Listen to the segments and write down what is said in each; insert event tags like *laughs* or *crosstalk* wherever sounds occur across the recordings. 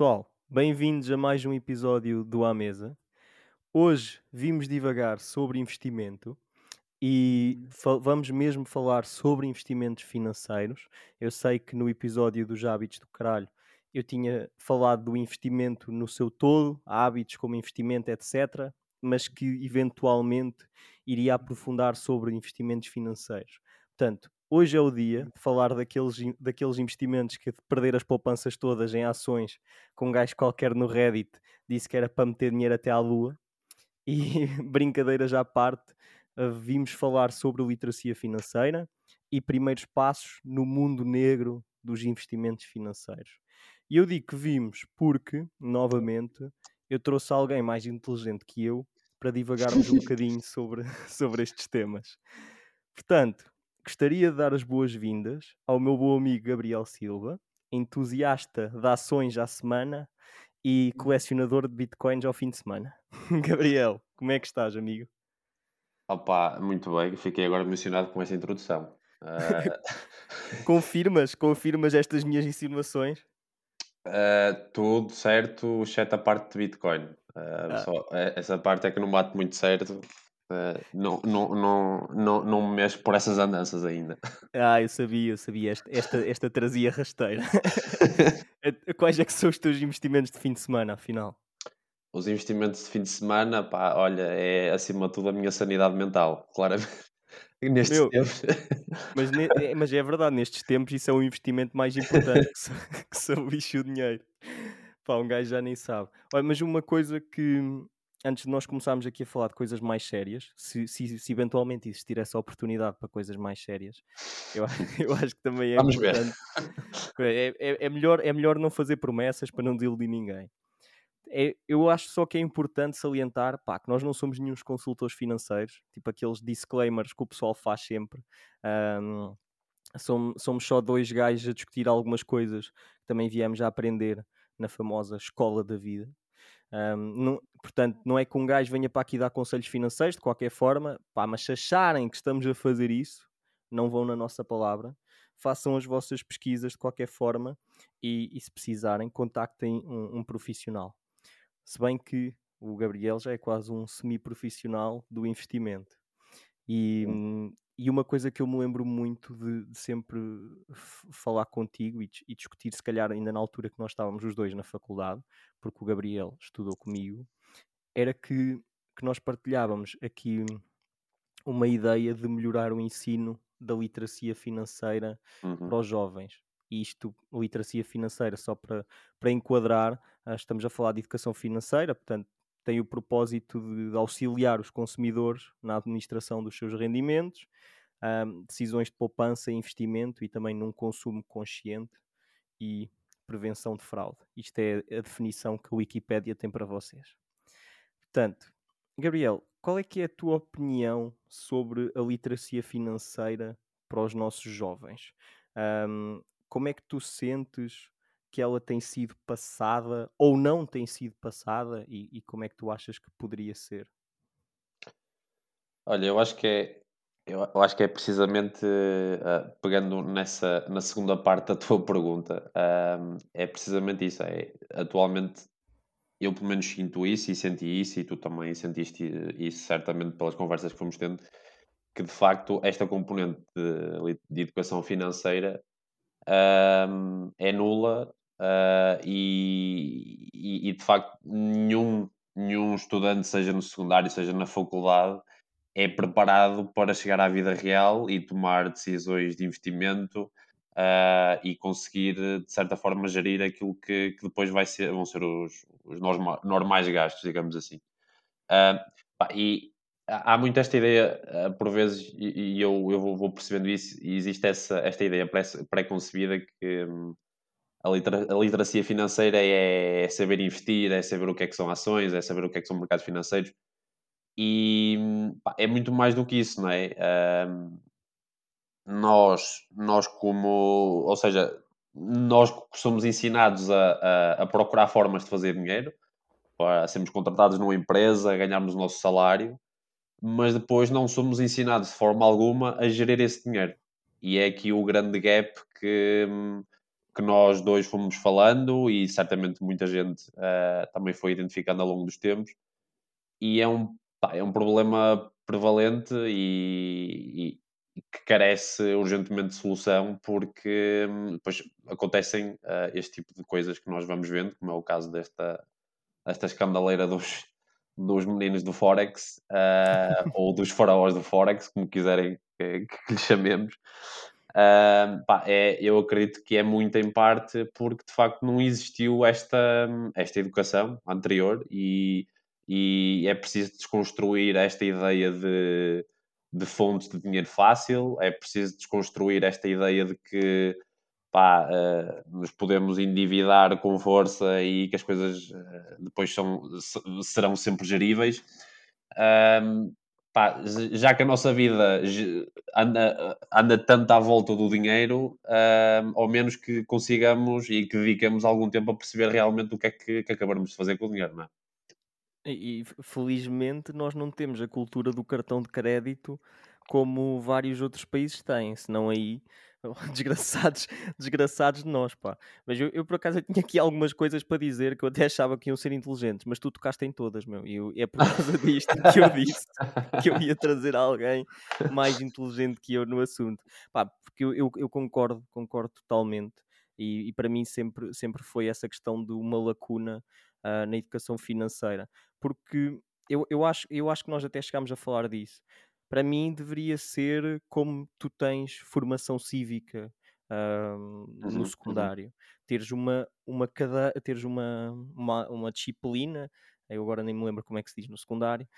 pessoal, bem-vindos a mais um episódio do À Mesa. Hoje vimos divagar sobre investimento e fa- vamos mesmo falar sobre investimentos financeiros. Eu sei que no episódio dos hábitos do caralho eu tinha falado do investimento no seu todo, hábitos como investimento, etc., mas que eventualmente iria aprofundar sobre investimentos financeiros. Portanto, hoje é o dia de falar daqueles, daqueles investimentos que de perder as poupanças todas em ações, com um gajo qualquer no Reddit disse que era para meter dinheiro até à lua. E *laughs* brincadeiras à parte, uh, vimos falar sobre literacia financeira e primeiros passos no mundo negro dos investimentos financeiros. E eu digo que vimos porque, novamente, eu trouxe alguém mais inteligente que eu para divagarmos um *laughs* bocadinho sobre, *laughs* sobre estes temas. Portanto, gostaria de dar as boas-vindas ao meu bom amigo Gabriel Silva, entusiasta de ações à semana e colecionador de bitcoins ao fim de semana. *laughs* Gabriel, como é que estás, amigo? Opa, muito bem, fiquei agora emocionado com essa introdução. *laughs* Ah, *laughs* Confirmas, confirmas estas minhas insinuações? ah, tudo certo, exceto a parte de Bitcoin. Ah, Ah. só, eh, essa parte é que não bate muito certo. Ah, não, não, não, não, não me mexo por essas andanças ainda. *laughs* Ah, eu sabia, eu sabia. Esta, esta, esta trazia rasteira. *laughs* Eh, Quais é que são os teus investimentos de fim de semana, afinal? Os investimentos de fim de semana, pá, olha, é acima de tudo a minha sanidade mental, claramente. *laughs* Nestes Meu, tempos. Mas, ne- é, mas é verdade, nestes tempos isso é o investimento mais importante que se, que se lixe o dinheiro. Pá, um gajo já nem sabe. Olha, mas uma coisa que, antes de nós começarmos aqui a falar de coisas mais sérias, se, se, se eventualmente existir essa oportunidade para coisas mais sérias, eu, *laughs* eu acho que também é Vamos ver. importante. É, é, é melhor, é melhor não fazer promessas para não desiludir ninguém. É, eu acho só que é importante salientar pá, que nós não somos nenhum consultores financeiros, tipo aqueles disclaimers que o pessoal faz sempre. Ahm, som- somos só dois gajos a discutir algumas coisas que também viemos a aprender na famosa escola da vida. Ahm, não- portanto, não é que um gajo venha para aqui dar conselhos financeiros de qualquer forma, pá, mas se acharem que estamos a fazer isso, não vão na nossa palavra. Façam as vossas pesquisas de qualquer forma e, e se precisarem, contactem um, um profissional. Se bem que o Gabriel já é quase um semi-profissional do investimento. E, e uma coisa que eu me lembro muito de, de sempre falar contigo e, e discutir, se calhar ainda na altura que nós estávamos os dois na faculdade, porque o Gabriel estudou comigo, era que, que nós partilhávamos aqui uma ideia de melhorar o ensino da literacia financeira Uhum. para os jovens. E isto, literacia financeira, só para, para enquadrar, ah, estamos a falar de educação financeira, portanto, tem o propósito de, auxiliar os consumidores na administração dos seus rendimentos, ahm, decisões de poupança e investimento e também num consumo consciente e prevenção de fraude. Isto é a definição que a Wikipédia tem para vocês. Portanto, Gabriel, qual é que é a tua opinião sobre a literacia financeira para os nossos jovens? Ahm, como é que tu sentes que ela tem sido passada ou não tem sido passada e, e como é que tu achas que poderia ser? Olha, eu acho que é, eu, acho que é precisamente ah, pegando nessa na segunda parte da *laughs* tua pergunta, ahm, é precisamente isso. É, atualmente eu pelo menos sinto isso e senti isso, e tu também sentiste isso certamente pelas conversas que fomos tendo, que de facto esta componente de, de educação financeira ahm, é nula ah, e, e- e, de facto nenhum, nenhum estudante, seja no secundário, seja na faculdade, é preparado para chegar à vida real e tomar decisões de investimento ah, e conseguir, de certa forma, gerir aquilo que, que depois vai ser, vão ser os, os norma- normais gastos, digamos assim. Pá, e há muito esta ideia, por vezes, e, e eu, eu vou, vou percebendo isso, e existe essa, esta ideia pré- pré-concebida que hum, a, a literacia financeira é, saber investir, é saber o que é que são ações, é saber o que é que são mercados financeiros, e pá, é muito mais do que isso, não é? Nós, nós como, ou seja, nós somos ensinados a, a, a procurar formas de fazer dinheiro, para sermos contratados numa empresa, ganharmos o nosso salário, mas depois não somos ensinados de forma alguma a gerir esse dinheiro. E é aqui o grande gap que, hum, que nós dois fomos falando e certamente muita gente uh, também foi identificando ao longo dos tempos. E é um, pá, é um problema prevalente e, e, que carece urgentemente de solução porque hum, depois acontecem uh, este tipo de coisas que nós vamos vendo, como é o caso desta, desta escandaleira dos, dos meninos do Forex uh, *laughs* ou dos faraós do Forex, como quiserem que, que lhe chamemos. Uh, pá, é, eu acredito que é muito em parte porque de facto não existiu esta, esta educação anterior e, e é preciso desconstruir esta ideia de, de fontes de dinheiro fácil, é preciso desconstruir esta ideia de que pá, uh, nos podemos endividar com força e que as coisas uh, depois são, serão sempre geríveis. Um, pá, já que a nossa vida anda, anda tanto à volta do dinheiro, um, ao menos que consigamos e que dediquemos algum tempo a perceber realmente o que é que, que acabamos de fazer com o dinheiro, não é? E felizmente nós não temos a cultura do cartão de crédito como vários outros países têm, senão aí *laughs* desgraçados, desgraçados de nós, pá. Mas eu, eu, por acaso eu tinha aqui algumas coisas para dizer que eu até achava que iam ser inteligentes, mas tu tocaste em todas, meu. E eu, é por causa disto que eu disse que eu ia trazer alguém mais inteligente que eu no assunto. Pá, porque eu, eu, eu concordo, concordo totalmente. E, e, para mim sempre, sempre foi essa questão de uma lacuna uh, na educação financeira. Porque eu, eu, acho, eu acho que nós até chegámos a falar disso para mim deveria ser como tu tens formação cívica uh, no uhum, uhum. secundário. Teres uma, uma, cada, teres uma, uma, uma disciplina, eu agora nem me lembro como é que se diz no secundário,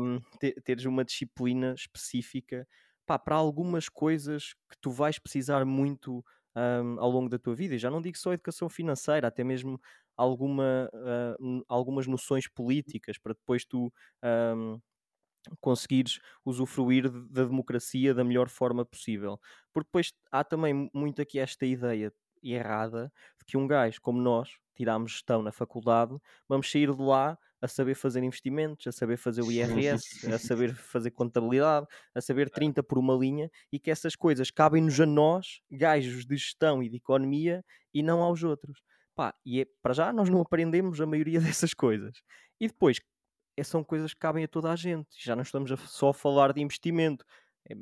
um, *coughs* teres uma disciplina específica pá, para algumas coisas que tu vais precisar muito um, ao longo da tua vida. E já não digo só educação financeira, até mesmo alguma, uh, algumas noções políticas para depois tu conseguires usufruir da democracia da melhor forma possível. Porque depois há também muito aqui esta ideia errada de que um gajo como nós, tirámos gestão na faculdade, vamos sair de lá a saber fazer investimentos, a saber fazer o IRS, a saber *laughs* fazer contabilidade, a saber 30 por uma linha e que essas coisas cabem-nos a nós, gajos de gestão e de economia, e não aos outros. Pá, e é, para já nós não aprendemos a maioria *laughs* dessas coisas. E depois, são coisas que cabem a toda a gente. Já não estamos a, só a falar de investimento. É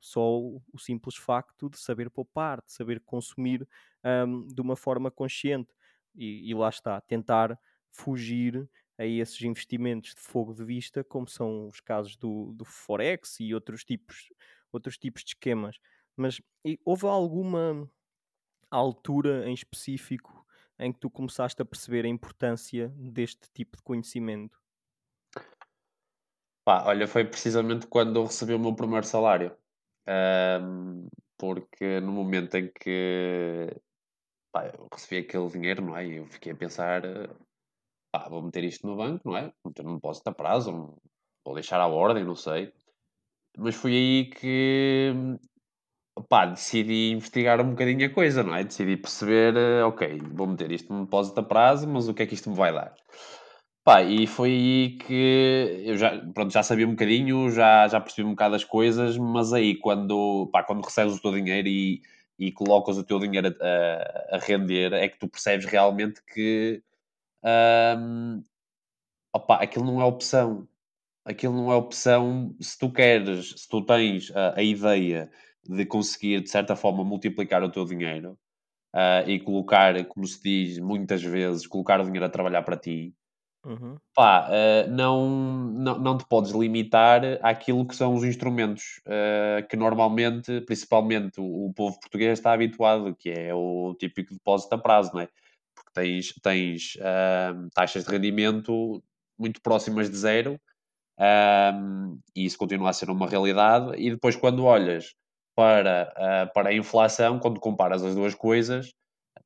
só o, simples facto de saber poupar, de saber consumir um, de uma forma consciente. E, e, lá está, tentar fugir a esses investimentos de fogo de vista, como são os casos do, do Forex e outros tipos, outros tipos de esquemas. Mas houve alguma altura em específico em que tu começaste a perceber a importância deste tipo de conhecimento? Pá, olha, foi precisamente quando eu recebi o meu primeiro salário. porque no momento em que pá, eu recebi aquele dinheiro, não é? Eu fiquei a pensar, pá, vou meter isto no banco, não é? Não posso dar prazo, não- vou deixar à ordem, não sei. Mas foi aí que, pá, decidi investigar um bocadinho a coisa, não é? Decidi perceber, eh, ok, vou meter isto num depósito a prazo, mas o que é que isto me vai dar? Pá, e foi aí que eu já, pronto, já sabia um bocadinho, já, já percebi um bocado as coisas, mas aí quando, pá, quando recebes o teu dinheiro e, e colocas o teu dinheiro a, a, render, é que tu percebes realmente que hum, opa, aquilo não é opção. Aquilo não é opção se tu queres, se tu tens a, a ideia de conseguir, de certa forma, multiplicar o teu dinheiro uh, e colocar, como se diz muitas vezes, colocar o dinheiro a trabalhar para ti Uhum. Pá, uh, não, não, não te podes limitar àquilo que são os instrumentos uh, que normalmente, principalmente o, o, povo português está habituado, que é o típico depósito a prazo, não é? Porque tens, tens uh, taxas de rendimento muito próximas de zero e isso continua a ser uma realidade. E depois, quando olhas para, para a inflação, quando comparas as duas coisas,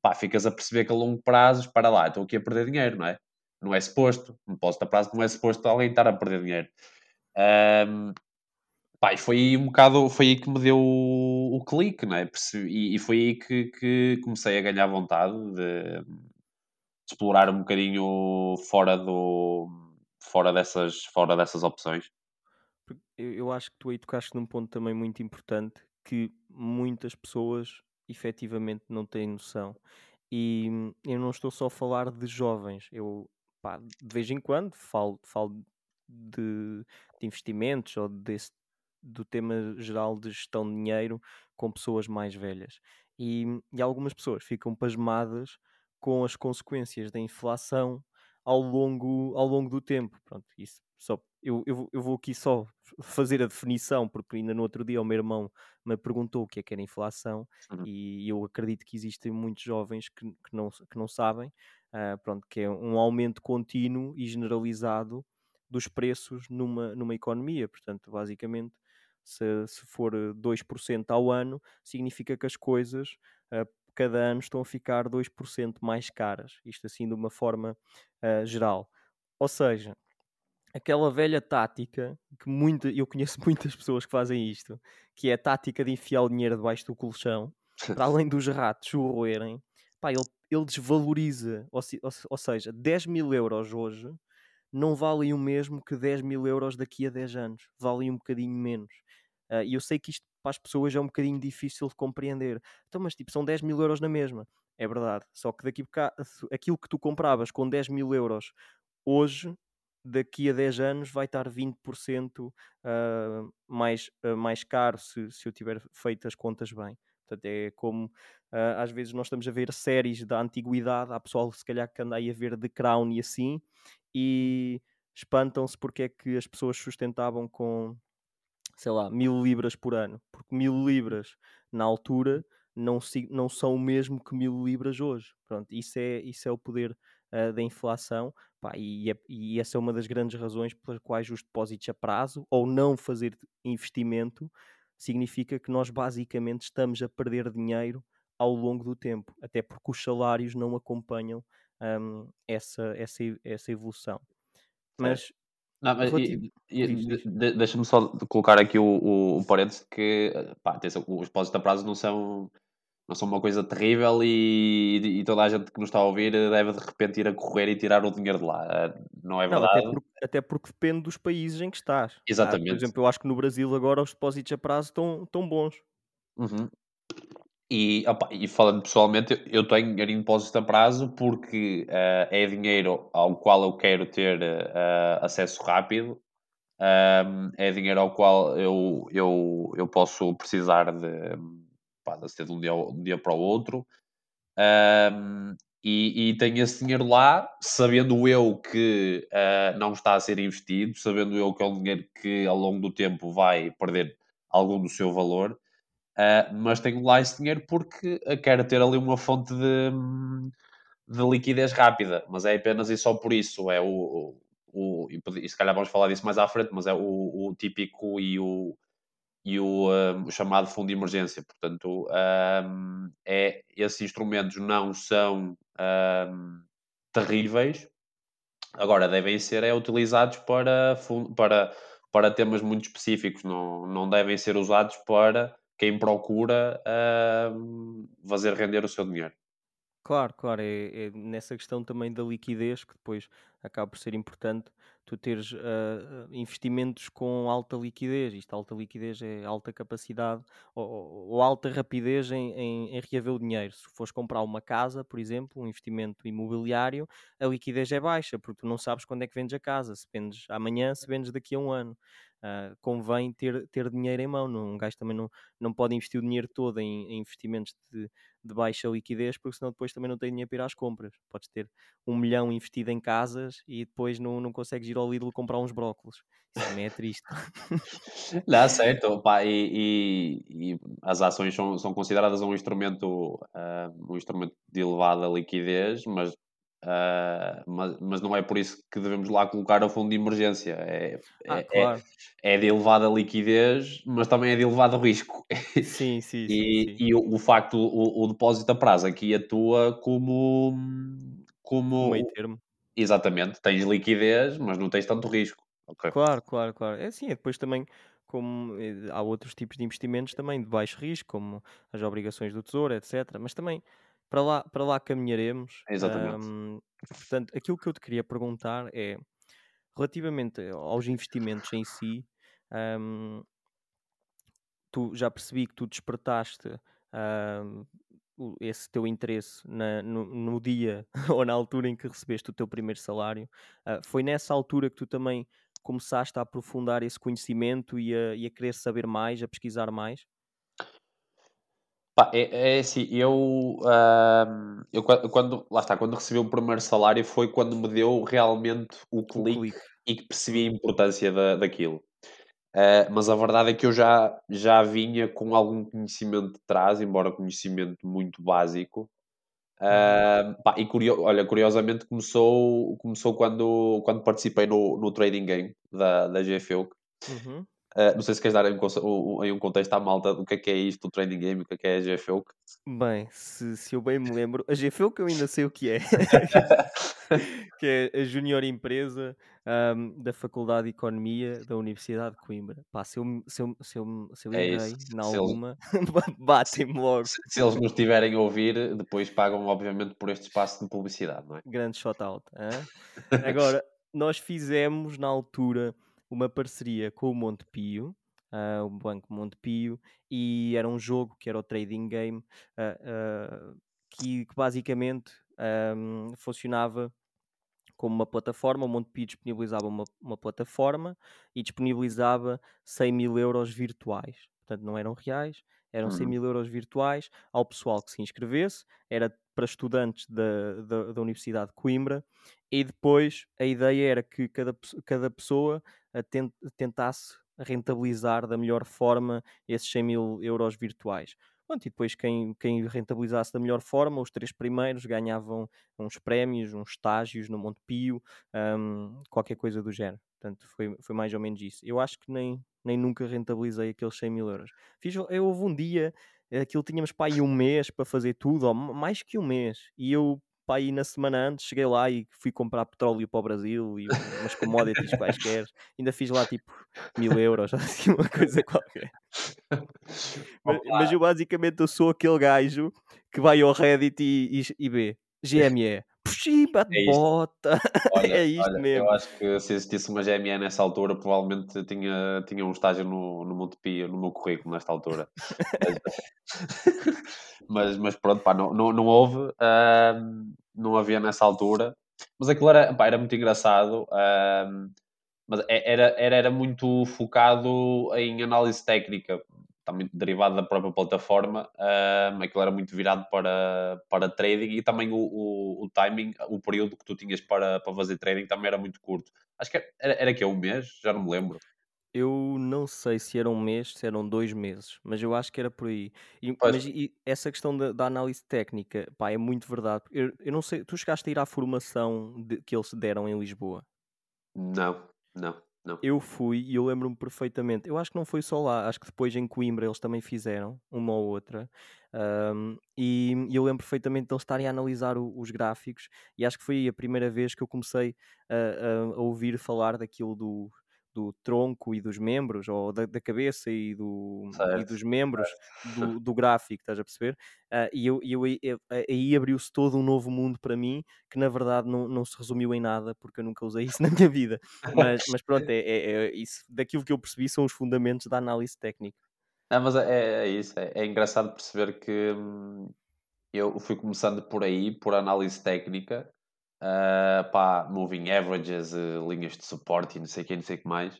pá, ficas a perceber que a longo prazo, para lá, estou aqui a perder dinheiro, não é? Não é suposto. Um depósito a prazo não é suposto alguém estar a perder dinheiro. Um, pá, e foi aí um bocado, foi aí que me deu o, o clique, não é? E, e, foi aí que, que, comecei a ganhar vontade de, de, explorar um bocadinho fora do fora dessas, fora dessas opções. Eu acho que tu aí tocaste num ponto também muito importante que muitas pessoas efetivamente não têm noção. E hum, eu não estou só a falar de jovens, eu pá, de vez em quando falo, falo de, de investimentos ou desse, do tema geral de gestão de dinheiro com pessoas mais velhas. E, e algumas pessoas ficam pasmadas com as consequências da inflação ao longo, ao longo do tempo. Pronto, isso só, eu, eu, eu vou aqui só fazer a definição, porque ainda no outro dia o meu irmão me perguntou o que é que era inflação Uhum. e eu acredito que existem muitos jovens que, que, não, que não sabem, uh, pronto, que é um aumento contínuo e generalizado dos preços numa, numa economia. Portanto, basicamente, se, se for 2% ao ano, significa que as coisas uh, cada ano estão a ficar 2% mais caras. Isto assim de uma forma uh, geral. Ou seja, aquela velha tática que muita, eu conheço *laughs* muitas pessoas que fazem isto, que é a tática de enfiar o dinheiro debaixo do colchão, *laughs* para além dos ratos o roerem, pá, ele, ele desvaloriza, ou, se, ou, ou, seja, 10 mil euros hoje não valem o mesmo que 10 mil euros daqui a 10 anos, valem um bocadinho menos. Uh, e eu sei que isto para as pessoas é um bocadinho difícil de compreender. Então, mas tipo, são 10 mil euros na mesma. É verdade. Só que daqui cá, aquilo que tu compravas com 10 mil euros hoje, daqui a 10 anos, vai estar 20% uh, ah, mais, uh, mais caro se, se eu tiver feito as contas bem. Portanto, é como uh, às vezes nós estamos a ver séries da antiguidade, há pessoal se calhar que anda aí a ver The Crown e assim, e espantam-se porque é que as pessoas sustentavam com sei lá, mil libras por ano, porque mil libras na altura não, não são o mesmo que mil libras hoje. Pronto, isso é, isso é o poder uh, da inflação pá, e, é, e essa é uma das grandes razões pelas quais os depósitos a prazo ou não fazer investimento significa que nós basicamente estamos a perder dinheiro ao longo do tempo, até porque os salários não acompanham um, essa, essa, essa evolução. Mas não, mas e, de, deixa-me só colocar aqui o, o, o parênteses que pá, os depósitos a prazo não são, não são uma coisa terrível e, e, toda a gente que nos está a ouvir deve de repente ir a correr e tirar o dinheiro de lá. Não é verdade? Não, até, porque, até porque depende dos países em que estás. Exatamente. Ah, por exemplo, eu acho que no Brasil agora os depósitos a prazo estão, estão bons. Uhum. E, opa, e falando pessoalmente, eu tenho dinheiro em depósito a prazo porque uh, é dinheiro ao qual eu quero ter uh, acesso rápido, um, é dinheiro ao qual eu, eu, eu posso precisar de, pá, de ser de um dia, um dia para o outro. Um, e, e, tenho esse dinheiro lá, sabendo eu que uh, não está a ser investido, sabendo eu que é um dinheiro que ao longo do tempo vai perder algum do seu valor. Uh, mas tenho lá esse dinheiro porque quero ter ali uma fonte de, de liquidez rápida, mas é apenas e só por isso. É o, o, e se calhar vamos falar disso mais à frente, mas é o, o típico e o, e o, um, o, chamado fundo de emergência. Portanto, um, é, esses instrumentos não são um, terríveis, agora devem ser é, utilizados para, para, para temas muito específicos, não, não devem ser usados para quem procura fazer render o seu dinheiro. Claro, claro, é, é nessa questão também da liquidez que depois acaba por ser importante tu teres uh, investimentos com alta liquidez. Isto, alta liquidez é alta capacidade ou, ou alta rapidez em, em, em, reaver o dinheiro. Se fores comprar uma casa, por exemplo, um investimento imobiliário, a liquidez é baixa, porque tu não sabes quando é que vendes a casa. Se vendes amanhã, se vendes daqui a um ano. Uh, convém ter, ter dinheiro em mão. Um gajo também não, não pode investir o dinheiro todo em, em investimentos de, de, baixa liquidez, porque senão depois também não tem dinheiro para ir às compras. Podes ter um milhão investido em casas e depois não, não consegues ir ao Lidl comprar uns brócolos. Isso também é triste. *laughs* Dá certo, pá, e, e, e, as ações são, são consideradas um instrumento, uh, um instrumento de elevada liquidez, mas Uh, mas, mas, não é por isso que devemos lá colocar o fundo de emergência. É, ah, é, claro. é, é, de elevada liquidez, mas também é de elevado risco. *laughs* Sim, sim, e, sim, sim. E o, o facto, o, o, depósito a prazo aqui atua como. como meio termo. Exatamente, tens liquidez, mas não tens tanto risco. Okay. Claro, claro, claro. É assim, é depois também como eh, há outros tipos de investimentos também de baixo risco, como as obrigações do tesouro, etc. Mas também para lá, para lá caminharemos. Exatamente. Um, portanto, aquilo que eu te queria perguntar é relativamente aos investimentos em si. Um, tu já percebi que tu despertaste o- esse teu interesse na- no, no dia *laughs* ou na altura em que recebeste o teu primeiro salário? Ah, foi nessa altura que tu também começaste a aprofundar esse conhecimento e a, e a querer saber mais, a pesquisar mais? Pá, é é assim, eu, eu quan quando lá está, quando recebi o primeiro salário foi quando me deu realmente o O clique clique. e que percebi a importância da daquilo. Ah, mas a verdade é que eu já já vinha com algum conhecimento de trás, embora conhecimento muito básico. Ah, pá, e curio olha, curiosamente começou começou quando quando participei no no trading game da da GFEUC. uhum. Ah, não sei se queres dar em o em um contexto à malta do que é que é isto, o trading game, o que é que é a GFEUC. Bem, se, se eu bem me lembro, a GFEU que eu ainda sei o que é, *laughs* que é a Junior Empresa ahm, da Faculdade de Economia da Universidade de Coimbra. Pá, se eu, se eu, se eu, se eu É eles alguma, *laughs* batem-me logo. se se eles nos estiverem a ouvir, depois pagam obviamente por este espaço de publicidade, não é? Grande shout-out. *laughs* Agora, nós fizemos na altura uma parceria com o Montepio, ah, o Banco Montepio, e era um jogo que era o Trading Game, ah, ah, que, que basicamente ahm, funcionava como uma plataforma. O Montepio disponibilizava uma, uma plataforma e disponibilizava 100 mil euros virtuais. Portanto, não eram reais, eram 100 Uhum, mil euros virtuais ao pessoal que se inscrevesse. Era para estudantes da, da, da Universidade de Coimbra. E depois a ideia era que cada, cada pessoa tentasse rentabilizar da melhor forma esses 100 mil euros virtuais. Pronto, e depois quem, quem rentabilizasse da melhor forma, os três primeiros ganhavam uns prémios, uns estágios no Montepio, hum, qualquer coisa do género. Portanto, foi, foi mais ou menos isso. Eu acho que nem, nem nunca rentabilizei aqueles 100 mil euros. Fiz, eu houve um dia, eh, aquilo tínhamos para aí um mês para fazer tudo, ou ma- mais que um mês, e eu para aí na semana antes cheguei lá e fui comprar petróleo para o Brasil e umas commodities quaisquer, ainda fiz lá tipo mil euros, *laughs* assim uma coisa qualquer. Ma Opa, mas eu basicamente eu sou aquele gajo que vai ao Reddit e e e vê. *laughs* GME, pshimba de é bota, *laughs* Olha é isto olha, eu mesmo. acho que se existisse uma GME nessa altura, provavelmente tinha tinha um estágio no no Montepio, no meu currículo nesta altura. *laughs* Mas mas pronto, pá, não não não houve, hã, não havia nessa altura, mas aquilo era, pá, era muito engraçado, hã Mas e era era era muito focado em análise técnica, também derivado da própria plataforma, hã, aquilo era muito virado para para trading e também o o o timing, o período que tu tinhas para para fazer trading também era muito curto. Acho que era era quê? 1 mês? Já não me lembro. Eu não sei se era um mês, se eram 2 meses, mas eu acho que era por aí. E mas e essa questão da da análise técnica, pá, é muito verdade. Eu eu não sei, tu chegaste a ir à formação de que eles deram em Lisboa? não, não, não. Eu fui e eu lembro-me perfeitamente. Eu acho que não foi só lá, acho que depois em Coimbra eles também fizeram, uma ou outra. Ahm, e e eu lembro perfeitamente de eles estarem a analisar o- os gráficos, e acho que foi a primeira vez que eu comecei a, a- a ouvir falar daquilo do, do tronco e dos membros, ou da, da cabeça e, do, e dos membros do, *laughs* do gráfico, estás a perceber? Ah, e eu, eu, aí eu- aí abriu-se todo um novo mundo para mim, que na verdade não, não se resumiu em nada, porque eu nunca usei *laughs* isso na minha vida. Mas, mas pronto, é, é- é isso. Daquilo que eu percebi são os fundamentos da análise técnica. Não, mas é é isso, é é engraçado perceber que, hum, eu fui começando por aí, por análise técnica, ah, pá, moving averages, eh, linhas de suporte e não sei o quê, não sei que mais,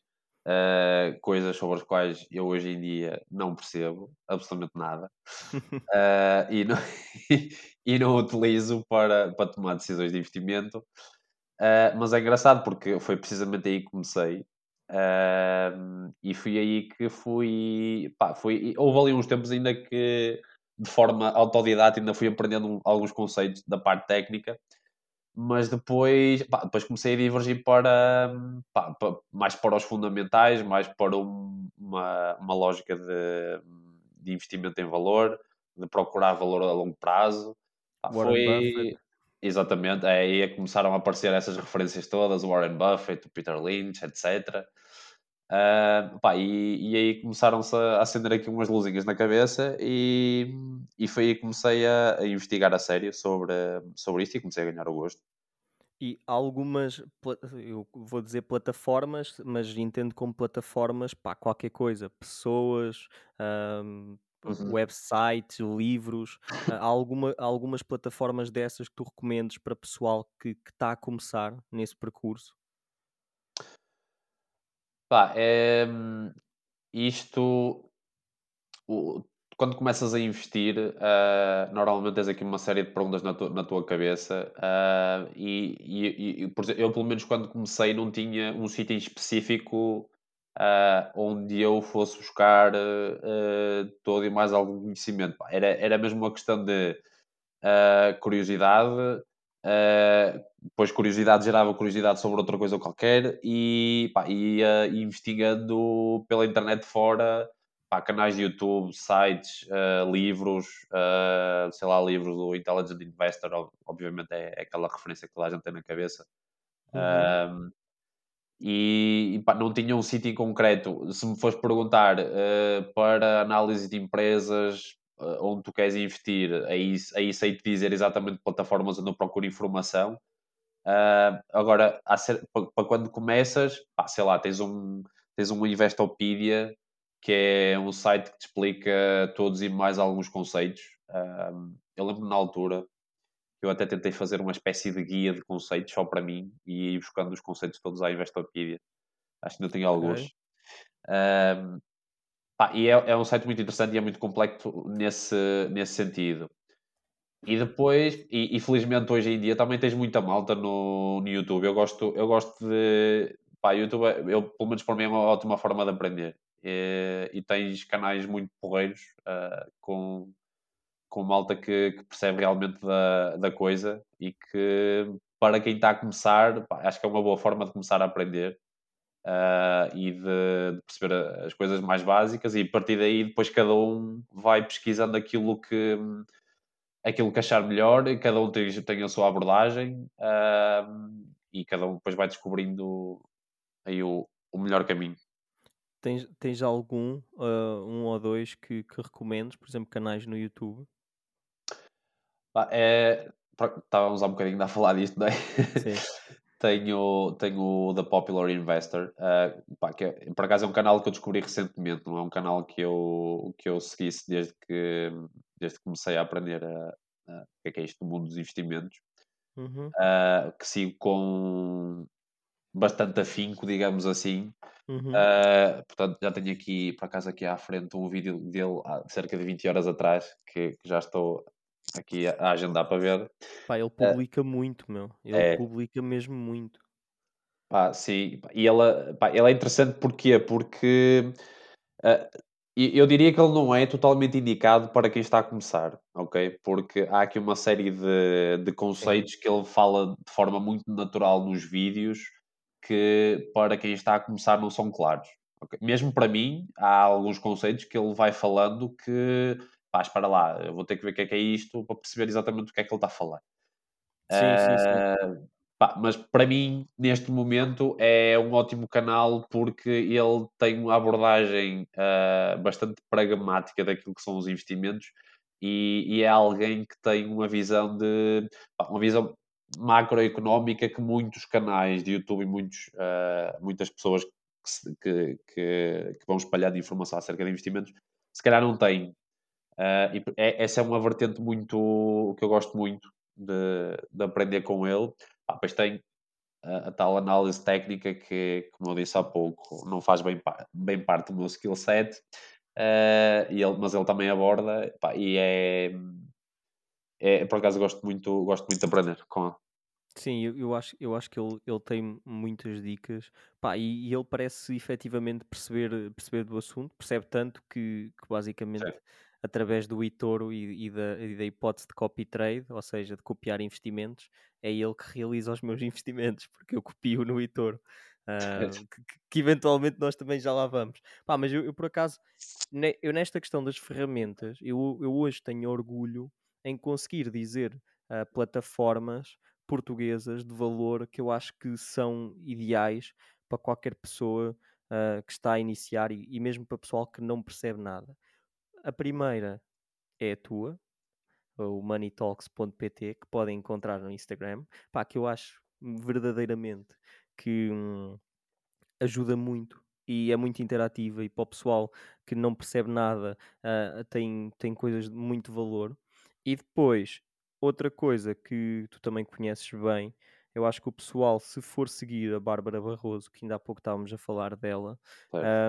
ah, coisas sobre as quais eu hoje em dia não percebo absolutamente nada, *laughs* ah, e não *laughs* e não utilizo para para tomar decisões de investimento, mas é engraçado porque foi precisamente aí que comecei, e foi aí que fui, pá, foi houve ali uns tempos ainda que, de forma autodidata, ainda fui aprendendo alguns conceitos da parte técnica, mas depois, pá, depois comecei a divergir para, pá, pa- mais para os fundamentais, mais para um- uma, uma lógica de, de investimento em valor, de procurar valor a longo prazo. Pá, Warren Buffett. foi exatamente, é aí é começaram a aparecer essas referências todas, o Warren Buffett, o Peter Lynch, etc. Ah, pá, e, e aí começaram-se a acender aqui umas luzinhas na cabeça e, e foi aí que comecei a, a investigar a sério sobre, sobre isto e comecei a ganhar o gosto. E algumas, eu vou dizer plataformas, mas entendo como plataformas, pá, qualquer coisa, pessoas, ahm, Uhum. websites, livros, há alguma, algumas plataformas dessas que tu recomendes para pessoal que está a começar nesse percurso? Pá, eh, isto o quando começas a investir, ah, normalmente tens aqui uma série de perguntas na tua na tua cabeça, ah, e e e por exemplo, eu pelo menos quando comecei não tinha um sítio específico, ah, onde eu fosse buscar, todo e mais algum conhecimento, pá, era era mesmo uma questão de, curiosidade, ah, depois curiosidade gerava curiosidade sobre outra coisa qualquer e, pá, ia investigando pela internet fora, pá, canais de YouTube, sites, ah, livros, ah, sei lá, livros do Intelligent Investor, ob- obviamente é, é aquela referência que toda a gente tem na cabeça. Uhum. E, e, pá, não tinha um sítio em concreto. Se me fores perguntar para análise de empresas onde tu queres investir, aí, aí sei te dizer exatamente plataformas onde eu procuro informação. Ah, agora, para quando começas, pá, sei lá, tens um, tens um Investopedia, que é um site que te explica todos e mais alguns conceitos. Ah, eu lembro na altura que eu até tentei fazer uma espécie de guia de conceitos só para mim e ir buscando os conceitos todos à Investopedia. Acho que ainda tenho alguns. Ok. Ah, pá, e é, é um site muito interessante e é muito complexo nesse, nesse sentido. E depois, e, e felizmente hoje em dia também tens muita malta no, no YouTube. Eu gosto, eu gosto de. Pá, YouTube, eu, pelo menos para mim, é uma ótima forma de aprender. E, e tens canais muito porreiros, ah, com, com malta que, que percebe realmente da, da coisa e que, para quem está a começar, pá, acho que é uma boa forma de começar a aprender. Ah, e de, de perceber as coisas mais básicas, e a partir daí, depois cada um vai pesquisando aquilo que, aquilo que achar melhor, e cada um tem, tem a sua abordagem ahm, e cada um depois vai descobrindo aí o, o melhor caminho. Tens, tens algum, ah, um ou dois que, que recomendes, por exemplo, canais no YouTube? Pá, é, estávamos há um bocadinho a falar disto, não é? Sim. *laughs* tenho, tenho o The Popular Investor, ah, pá, que é- por acaso é um canal que eu descobri recentemente, não é um canal que eu, que eu seguisse desde que, desde que comecei a aprender a, a- o que é que é isto do mundo dos investimentos, Uhum. ah, que sigo com bastante afinco, digamos assim. Uhum. Uh, portanto, já tenho aqui, por acaso, aqui à frente um vídeo dele há cerca de 20 horas atrás, que, que já estou aqui a, agendar para ver. Pá, ele Uh, publica muito, meu. Ele é, publica mesmo muito. pá, sim. E ela, pá, ele é interessante porquê? Porque uh, eu diria que ele não é totalmente indicado para quem está a começar, ok? Porque há aqui uma série de, de conceitos que ele fala de forma muito natural nos vídeos que para quem está a começar não são claros. ok? Mesmo para mim, há alguns conceitos que ele vai falando que, pá, espera lá, eu vou ter que ver o que é que é isto para perceber exatamente o que é que ele está a falar. Sim, sim, sim. Ah, pá, mas para mim, neste momento, é um ótimo canal porque ele tem uma abordagem ah, bastante pragmática daquilo que são os investimentos e, e é alguém que tem uma visão de pá, uma visão macroeconómica que muitos canais de YouTube e muitos, ah, muitas pessoas que, que, que, que vão espalhar de informação acerca de investimentos se calhar não têm. Ah, e é- essa é uma vertente muito que eu gosto muito de, de aprender com ele. Ah, depois tem a, a tal análise técnica que, como eu disse há pouco, não faz bem, bem parte do meu skill set, ah, e ele, mas ele também aborda, pá, e é, é, por acaso gosto muito, gosto muito de aprender com ele. Sim, eu, eu acho, eu acho que ele, ele tem muitas dicas. Pá, e, e ele parece efetivamente perceber, perceber do assunto, percebe tanto que, que basicamente. Através do eToro e, e da, e da hipótese de copy trade, ou seja, de copiar investimentos, é ele que realiza os meus *laughs* investimentos, porque eu copio no eToro. Ah, que, que- eventualmente nós também já lá vamos. Pá, mas eu, eu, por acaso, ne- eu nesta questão das ferramentas, eu, eu hoje tenho orgulho em conseguir dizer ah, plataformas portuguesas de valor que eu acho que são ideais para qualquer pessoa ah, que está a iniciar e, e mesmo para pessoal que não percebe nada. A primeira é a tua, o moneytalks.pt, que podem encontrar no Instagram, pá, que eu acho verdadeiramente que hum, ajuda muito e é muito interativa e para o pessoal que não percebe nada uh, tem, tem coisas de muito valor. E depois, outra coisa que tu também conheces bem, eu acho que o pessoal, se for seguir a Bárbara Barroso, que ainda há pouco estávamos a falar dela,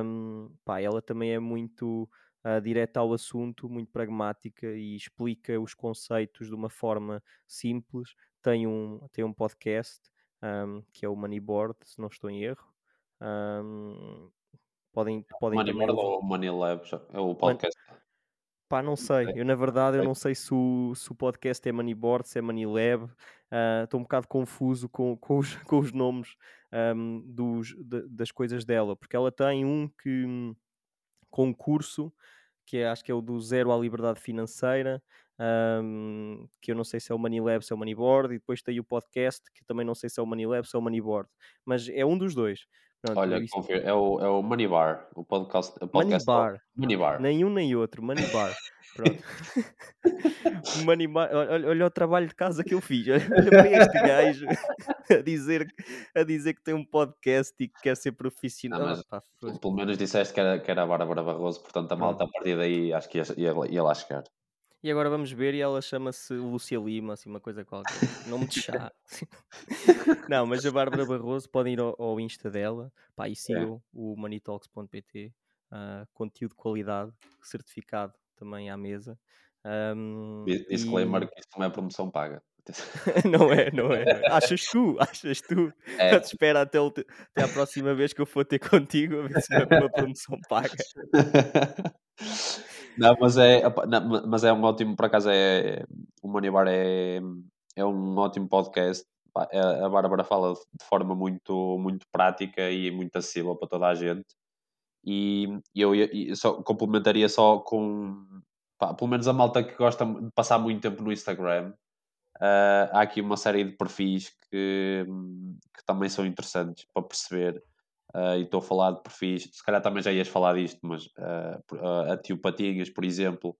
um, pá, ela também é muito uh, direta ao assunto, muito pragmática e explica os conceitos de uma forma simples. Tem um, tem um podcast um, que é o Moneyboard, se não estou em erro. Um, podem podem Moneyboard ou Money Lab? É o podcast. Man... Pá, não sei. Eu, na verdade, eu não sei se o, se o podcast é Moneyboard, se é Moneylab. Uh, estou um bocado confuso com, *laughs* com, os, com os nomes um, dos, de, das coisas dela, porque ela tem um que concurso que é, acho que é o do Zero à Liberdade Financeira, um, que eu não sei se é o Moneylab, se é o Moneyboard, e depois tem o podcast, que também não sei se é o Moneylab, se é o Moneyboard, mas é um dos dois. Pronto, Olha, isto... é, o, é o Money Bar, o podcast. O podcast Money Bar. Money Bar. Nenhum nem outro, Money Bar. Pronto. *laughs* Money Bar. Olha, olha, o trabalho de casa que eu fiz. *laughs* Olha para este gajo a dizer, a dizer que tem um podcast e que quer ser profissional. Não, mas, pelo menos disseste que era, que era a Bárbara Barroso, portanto a malta a partir daí acho que ia, ia, ia lá chegar. E agora vamos ver, e ela chama-se Lúcia Lima, assim, uma coisa qualquer. Nome de *laughs* chá. *laughs* não, mas a Bárbara Barroso, podem ir ao, ao Insta dela, pá, e sigam é. o moneytalks.pt, uh, ah, conteúdo de qualidade, certificado também à mesa. Um, Disclaimer e... que isto não é promoção paga. *laughs* não é, não é. Achas tu, achas tu. É. Espera até, até a próxima vez que eu for ter contigo a ver se não é uma promoção paga. Não, mas é, não, mas é um ótimo, por acaso é, o Money Bar é, é um ótimo podcast. É, a Bárbara fala de forma muito, muito prática e muito acessível para toda a gente. E eu, eu só complementaria só com, pá, pelo menos a malta que gosta de passar muito tempo no Instagram. Uh, há aqui uma série de perfis que, que também são interessantes para perceber Uh, e estou a falar de perfis, se calhar também já ias falar disto, mas uh, a Tio Patinhas, por exemplo,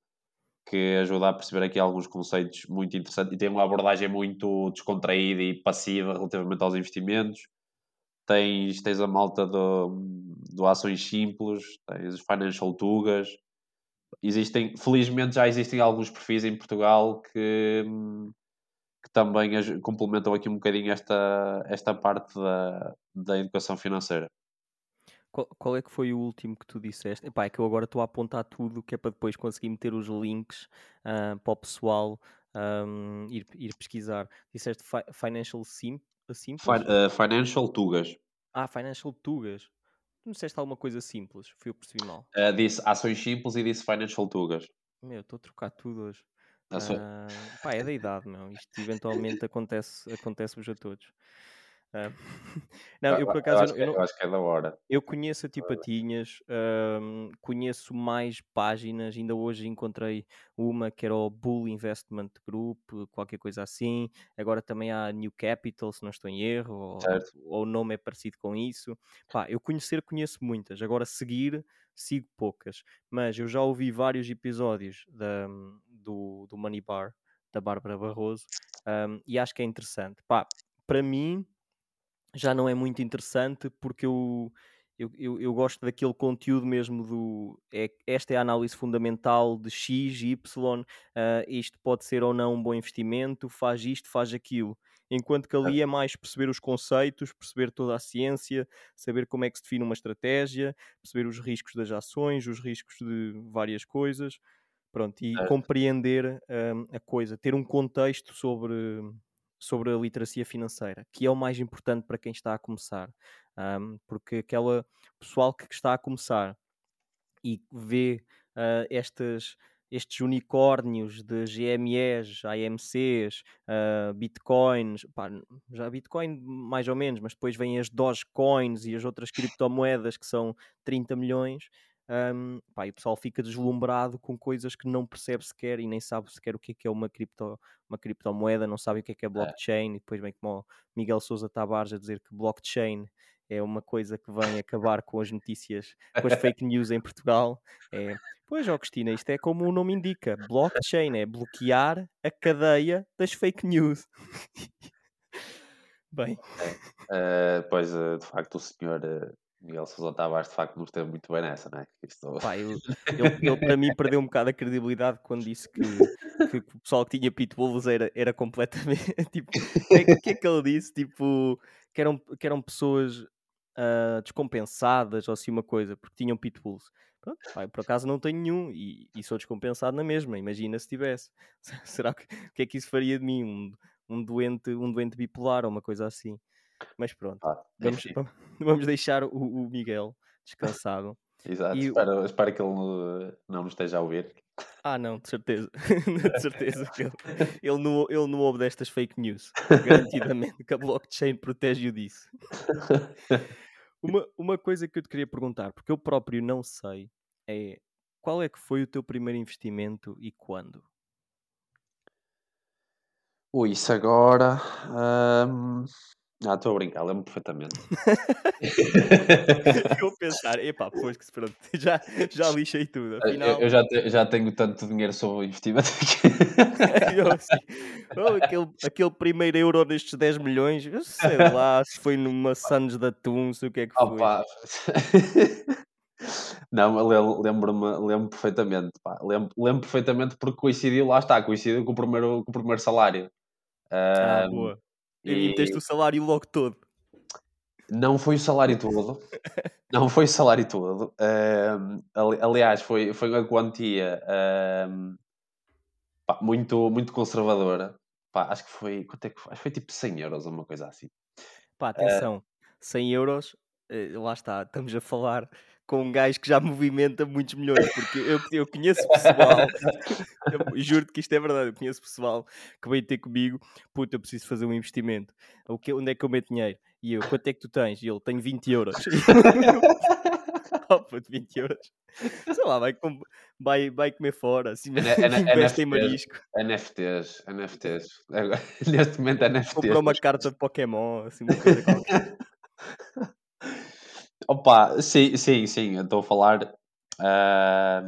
que ajuda a perceber aqui alguns conceitos muito interessantes e tem uma abordagem muito descontraída e passiva relativamente aos investimentos. Tens, tens a malta do, do Ações Simples, tens os Financial Tugas. Existem, felizmente já existem alguns perfis em Portugal que, que também complementam aqui um bocadinho esta, esta parte da, da educação financeira. Qual, qual, é que foi o último que tu disseste? Epá, é que eu agora estou a apontar tudo que é para depois conseguir meter os links uh, para o pessoal um, ir, ir pesquisar. Disseste fi Financial Sim, Simples? Fin uh, financial Tugas. Ah, Financial Tugas. Tu não disseste alguma coisa simples? Fui eu percebi mal. Uh, disse ações simples e disse Financial Tugas. Meu, estou a trocar tudo hoje. Uh, pá, é da idade, meu. Isto eventualmente acontece, acontece-vos a todos. Uh, *laughs* não, eu por acaso. Eu acho, eu, não, eu acho, que é da hora. Eu conheço a Tipatinhas, uh, conheço mais páginas. Ainda hoje encontrei uma que era o Bull Investment Group, qualquer coisa assim. Agora também há New Capital, se não estou em erro, ou, ou, o nome é parecido com isso. Pá, eu conhecer, conheço muitas. Agora, seguir, sigo poucas. Mas eu já ouvi vários episódios da, do, do Money Bar, da Bárbara Barroso, um, e acho que é interessante. Pá, para mim já não é muito interessante porque eu, eu, eu, eu, gosto daquele conteúdo mesmo do é, esta é a análise fundamental de X, Y, uh, isto pode ser ou não um bom investimento, faz isto, faz aquilo. Enquanto que ali é mais perceber os conceitos, perceber toda a ciência, saber como é que se define uma estratégia, perceber os riscos das ações, os riscos de várias coisas, pronto, e compreender um, a coisa, ter um contexto sobre sobre a literacia financeira, que é o mais importante para quem está a começar, um, porque aquela pessoal que está a começar e vê uh, estas, estes unicórnios de GMEs, AMCs, uh, Bitcoins, pá, já Bitcoin mais ou menos, mas depois vêm as Dogecoins e as outras criptomoedas que são 30 milhões um, pá, e o pessoal fica deslumbrado com coisas que não percebe sequer e nem sabe sequer o que é, que é uma, cripto, uma criptomoeda, não sabe o que é, que é, é. blockchain, é. e depois vem como o Miguel Souza Tavares a dizer que blockchain é uma coisa que vem acabar com as notícias, com as fake news em Portugal. É, pois, ó Cristina, isto é como o nome indica: blockchain é bloquear a cadeia das fake news. *laughs* Bem. Uh, pois, uh, de facto, o senhor uh, Miguel Sousa Tavares de facto não esteve muito bem nessa, né? Isto... Pá, *laughs* eu, para mim perdeu um bocado a credibilidade quando disse que, que o pessoal que tinha pitbulls era, era completamente *laughs* tipo, o que, que é que ele disse? Tipo, que eram, que eram pessoas uh, descompensadas ou assim uma coisa, porque tinham pitbulls. Pronto, pá, por acaso não tenho nenhum e, e, sou descompensado na mesma. Imagina se tivesse. *laughs* Será que o que é que isso faria de mim? Um, um, doente, um doente bipolar ou uma coisa assim. Mas pronto, Ah, vamos, *laughs* vamos deixar o, o Miguel descansado. Exato, E- espero, espero que ele não, não nos esteja a ouvir. Ah, não, de certeza. *laughs* de certeza que ele, *laughs* ele, não, ele não ouve destas fake news. Garantidamente que a blockchain protege-o disso. Uma, uma coisa que eu te queria perguntar, porque eu próprio não sei, é qual é que foi o teu primeiro investimento e quando? Ui, isso agora. hum, Ah, estou a brincar, lembro perfeitamente. *laughs* eu a pensar, epá, pois que se pronto, *laughs* já, já lixei tudo, Eu, afinal. eu já, te- já tenho tanto dinheiro sobre investimento que. *laughs* Eu assim, oh, aquele, aquele primeiro euro destes 10 milhões, eu sei lá se foi numa Sands da Atum, sei o que é que foi. Opa. Não, eu lem- lembro-me lembro perfeitamente. pá. Lembro, lembro perfeitamente porque coincidiu, lá está, coincidiu com o primeiro, com o primeiro salário. Ah, Hum, boa. E, e meteste o salário logo todo. não foi o salário todo. *laughs* Não foi o salário todo. Ali- aliás, foi, foi uma quantia hum, pá, muito, muito conservadora. Pá, acho que foi. Quanto é que foi? Acho que foi tipo 100 euros ou uma coisa assim. Pá, atenção, 100 euros, eh, lá está, estamos a falar com um gajo que já movimenta muitos milhões, porque eu, eu conheço pessoal, *laughs* juro-te que isto é verdade, eu conheço pessoal que vem ter comigo, puta, eu preciso fazer um investimento, o que, onde é que eu meto dinheiro? E eu, quanto é que tu tens? E ele, tenho 20 euros. *laughs* oh, puto, 20 euros. Sei lá, vai, com- vai, vai comer fora, assim, *laughs* investe em marisco, NFTs, NFTs. Agora, Neste momento, NFTs. compra uma carta de Pokémon, assim, uma coisa qualquer. Opa, sim, sim, sim, estou a falar, ah,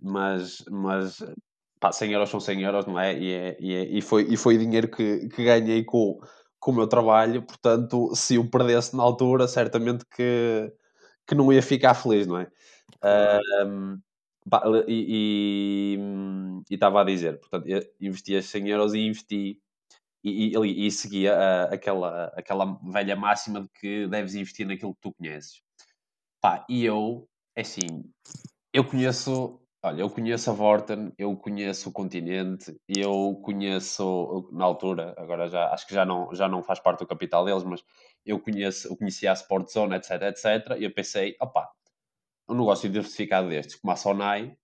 mas, mas pá, 100 euros são 100 euros, não é? E, é- e, é- e foi, e foi dinheiro que, que ganhei com, com o meu trabalho, portanto, se eu perdesse na altura, certamente que, que não ia ficar feliz, não é? Ahm, pá, e estava a dizer, portanto, investi as 100 euros e investi e, e, e seguia aquela, aquela velha máxima de que deves investir naquilo que tu conheces. Pá, e eu, é assim, eu conheço, olha, eu conheço a Vorten, eu conheço o Continente, eu conheço, na altura, agora já, acho que já não, já não faz parte do capital deles, mas eu conheço, eu conhecia a Sport Zone, etc, etc, e eu pensei, opá, um negócio diversificado destes, como a Sonai,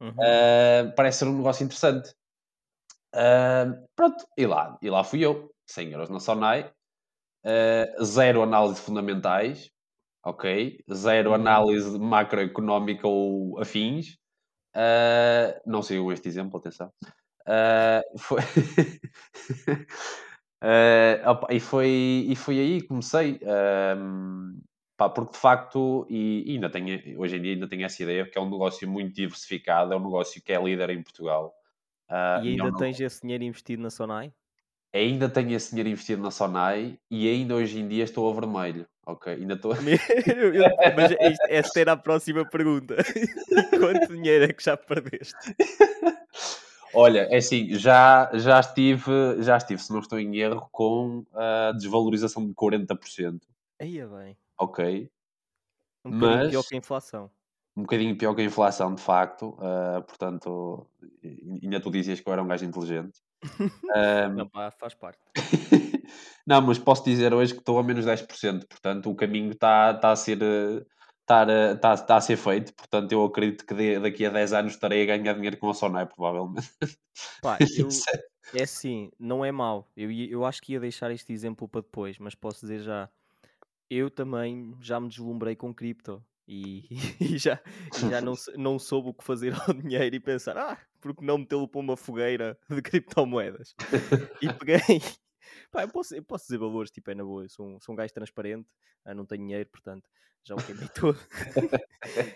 Uhum. ah, parece ser um negócio interessante. Ah, pronto, e lá, e lá fui eu, 100 euros na Sonai, ah, zero análise fundamentais, ok? Zero Uhum. análise macroeconómica ou afins. Ah, não sigam este exemplo, atenção. Ah, foi... *laughs* Ah, opa, e, foi, e foi aí que comecei. pá, porque de facto, e, e ainda tenho, hoje em dia ainda tenho essa ideia, que é um negócio muito diversificado, é um negócio que é líder em Portugal. E e é um ainda tens esse dinheiro investido na Sonai? Ainda tenho esse dinheiro investido na Sonai e ainda hoje em dia estou a vermelho. Ok, ainda estou. *laughs* Mas é isto- esta era a próxima pergunta. *laughs* Quanto dinheiro é que já perdeste? Olha, é assim, já, já estive, já estive, se não estou em erro, com a desvalorização de 40%, Aí é bem. ok? Um bocadinho pior Mas- que a inflação. Um bocadinho pior que a inflação, de facto, ah, portanto, ainda tu dizias que eu era um gajo inteligente. Não, pá, faz parte. *laughs* não, mas posso dizer hoje que estou a menos 10%, portanto, o caminho está está a ser... Está a, está, está a ser feito, portanto, eu acredito que de- daqui a 10 anos estarei a ganhar dinheiro com a Sonai, provavelmente. *laughs* Pá, eu, é- é assim, não é mau. Eu, eu acho que ia deixar este exemplo para depois, mas posso dizer já. Eu também já me deslumbrei com cripto e, *laughs* e já, e já não, não soube o que fazer ao dinheiro e pensar, ah, porque não metê-lo para uma fogueira *laughs* de criptomoedas? E peguei. *laughs* Pá, eu posso, eu posso dizer valores, tipo, é na boa. Eu sou um, sou um gajo transparente, ah, não tenho dinheiro, portanto já o queimei *laughs* todo.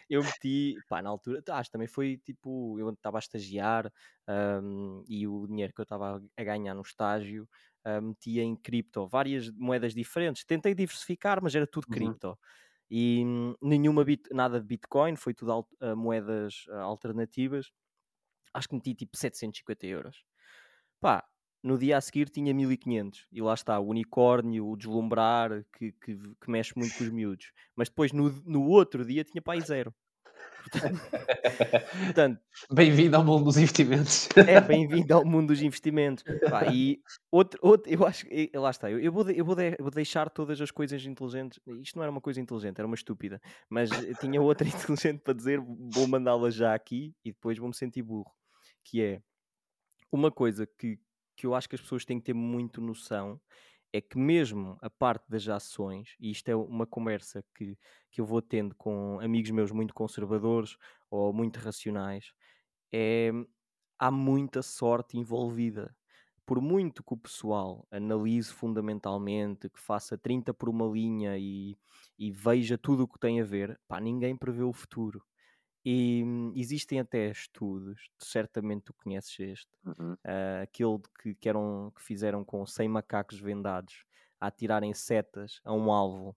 eu meti, pá, na altura, acho que também foi tipo, eu estava a estagiar ahm, e o dinheiro que eu estava a ganhar no estágio ah, metia em cripto, várias moedas diferentes. Tentei diversificar, mas era tudo Uhum. cripto. E hum, nenhuma bit, nada de Bitcoin, foi tudo al- uh, moedas uh, alternativas. Acho que meti tipo 750 euros. Pá, no dia a seguir tinha 1500 e lá está, o unicórnio, o deslumbrar que, que, que mexe muito com os miúdos. Mas depois no, no outro dia tinha pá aí zero. Portanto, *laughs* Bem-vindo ao mundo dos investimentos. é bem-vindo ao mundo dos investimentos. Pá, e outro, outro, eu acho que lá está, eu, eu, vou, eu vou, de- vou deixar todas as coisas inteligentes. Isto não era uma coisa inteligente, era uma estúpida, mas eu tinha outra *laughs* inteligente para dizer, vou mandá-la já aqui e depois vou-me sentir burro. Que é uma coisa que, que eu acho que as pessoas têm que ter muito noção é que mesmo a parte das ações, e isto é uma conversa que, que eu vou tendo com amigos meus muito conservadores ou muito racionais, é, há muita sorte envolvida. Por muito que o pessoal analise fundamentalmente, que faça 30 por uma linha e, e veja tudo o que tem a ver, pá, ninguém prevê o futuro. E hum, existem até estudos, tu certamente tu conheces este, Uhum. ah, aquele de que, que, eram, que fizeram com 100 macacos vendados a atirarem setas a um alvo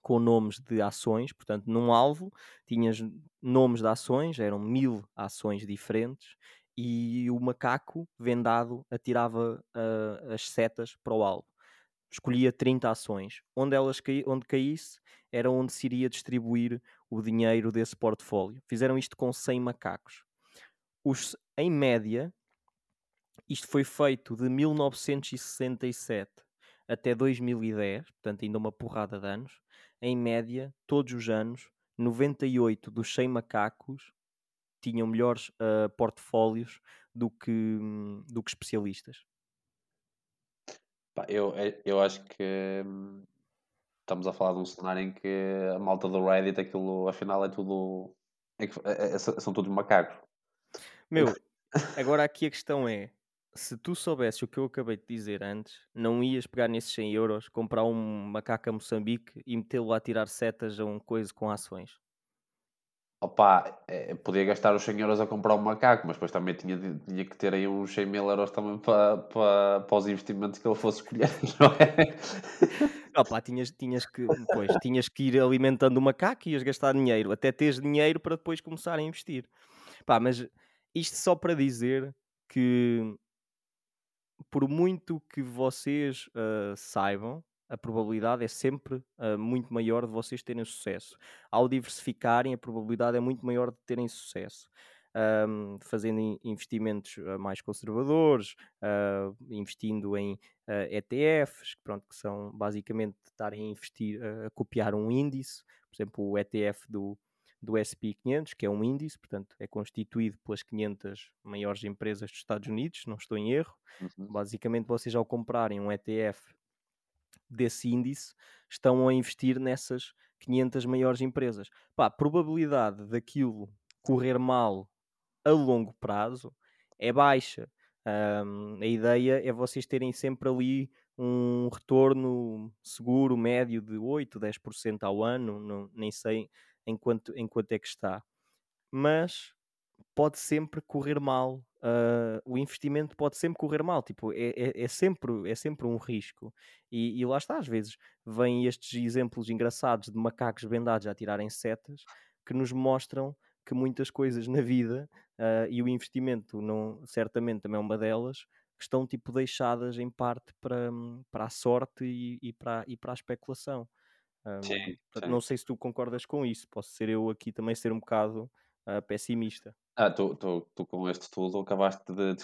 com nomes de ações, portanto, num alvo tinhas nomes de ações, eram mil ações diferentes, e o macaco vendado atirava uh, as setas para o alvo. Escolhia 30 ações. Onde elas caí, onde caísse era onde se iria distribuir o dinheiro desse portfólio. Fizeram isto com 100 macacos. Os, em média, isto foi feito de 1967 até 2010, portanto, ainda uma porrada de anos. Em média, todos os anos, 98 dos 100 macacos tinham melhores uh, portfólios do que, do que especialistas. Eu, eu acho que hum, estamos a falar de um cenário em que a malta do Reddit, aquilo afinal é tudo. É que, é, é, são todos macacos. Meu, *laughs* agora aqui a questão é: se tu soubesses o que eu acabei de dizer antes, não ias pegar nesses 100 euros, comprar um macaco a Moçambique e metê-lo a tirar setas a um coisa com ações? Opa, é, podia gastar os 100 euros a comprar um macaco, mas depois também tinha, tinha que ter aí uns 100 mil euros também para, para, para os investimentos que ele fosse escolher, *laughs* não é? Opa, tinhas, tinhas, que, pois, tinhas que ir alimentando o macaco e ias gastar dinheiro, até teres dinheiro para depois começar a investir. Pá, mas isto só para dizer que por muito que vocês uh, saibam, a probabilidade é sempre uh, muito maior de vocês terem sucesso. Ao diversificarem, a probabilidade é muito maior de terem sucesso. Um, fazendo investimentos uh, mais conservadores, investindo em ETFs, que, pronto, que são basicamente estarem a investir, a copiar um índice, por exemplo, o ETF do, do SP 500, que é um índice, portanto é constituído pelas 500 maiores empresas dos Estados Unidos, não estou em erro. Uhum. Basicamente, vocês ao comprarem um ETF desse índice, estão a investir nessas 500 maiores empresas. Pá, a probabilidade daquilo correr mal a longo prazo é baixa. Um, a ideia é vocês terem sempre ali um retorno seguro médio de 8, 10% ao ano, não, nem sei em quanto, em quanto é que está. Mas pode sempre correr mal. Uh, o investimento pode sempre correr mal. Tipo, é, é, é sempre, é sempre um risco. E, e, lá está, às vezes, vêm estes exemplos engraçados de macacos vendados a tirarem setas que nos mostram que muitas coisas na vida, uh, e o investimento não, certamente também é uma delas, que estão tipo deixadas em parte para, para a sorte e, e, para, e para a especulação. Um, sim, sim. Não sei se tu concordas com isso. Posso ser eu aqui também ser um bocado uh, pessimista. Ah, tu, tu, tu com este estudo acabaste de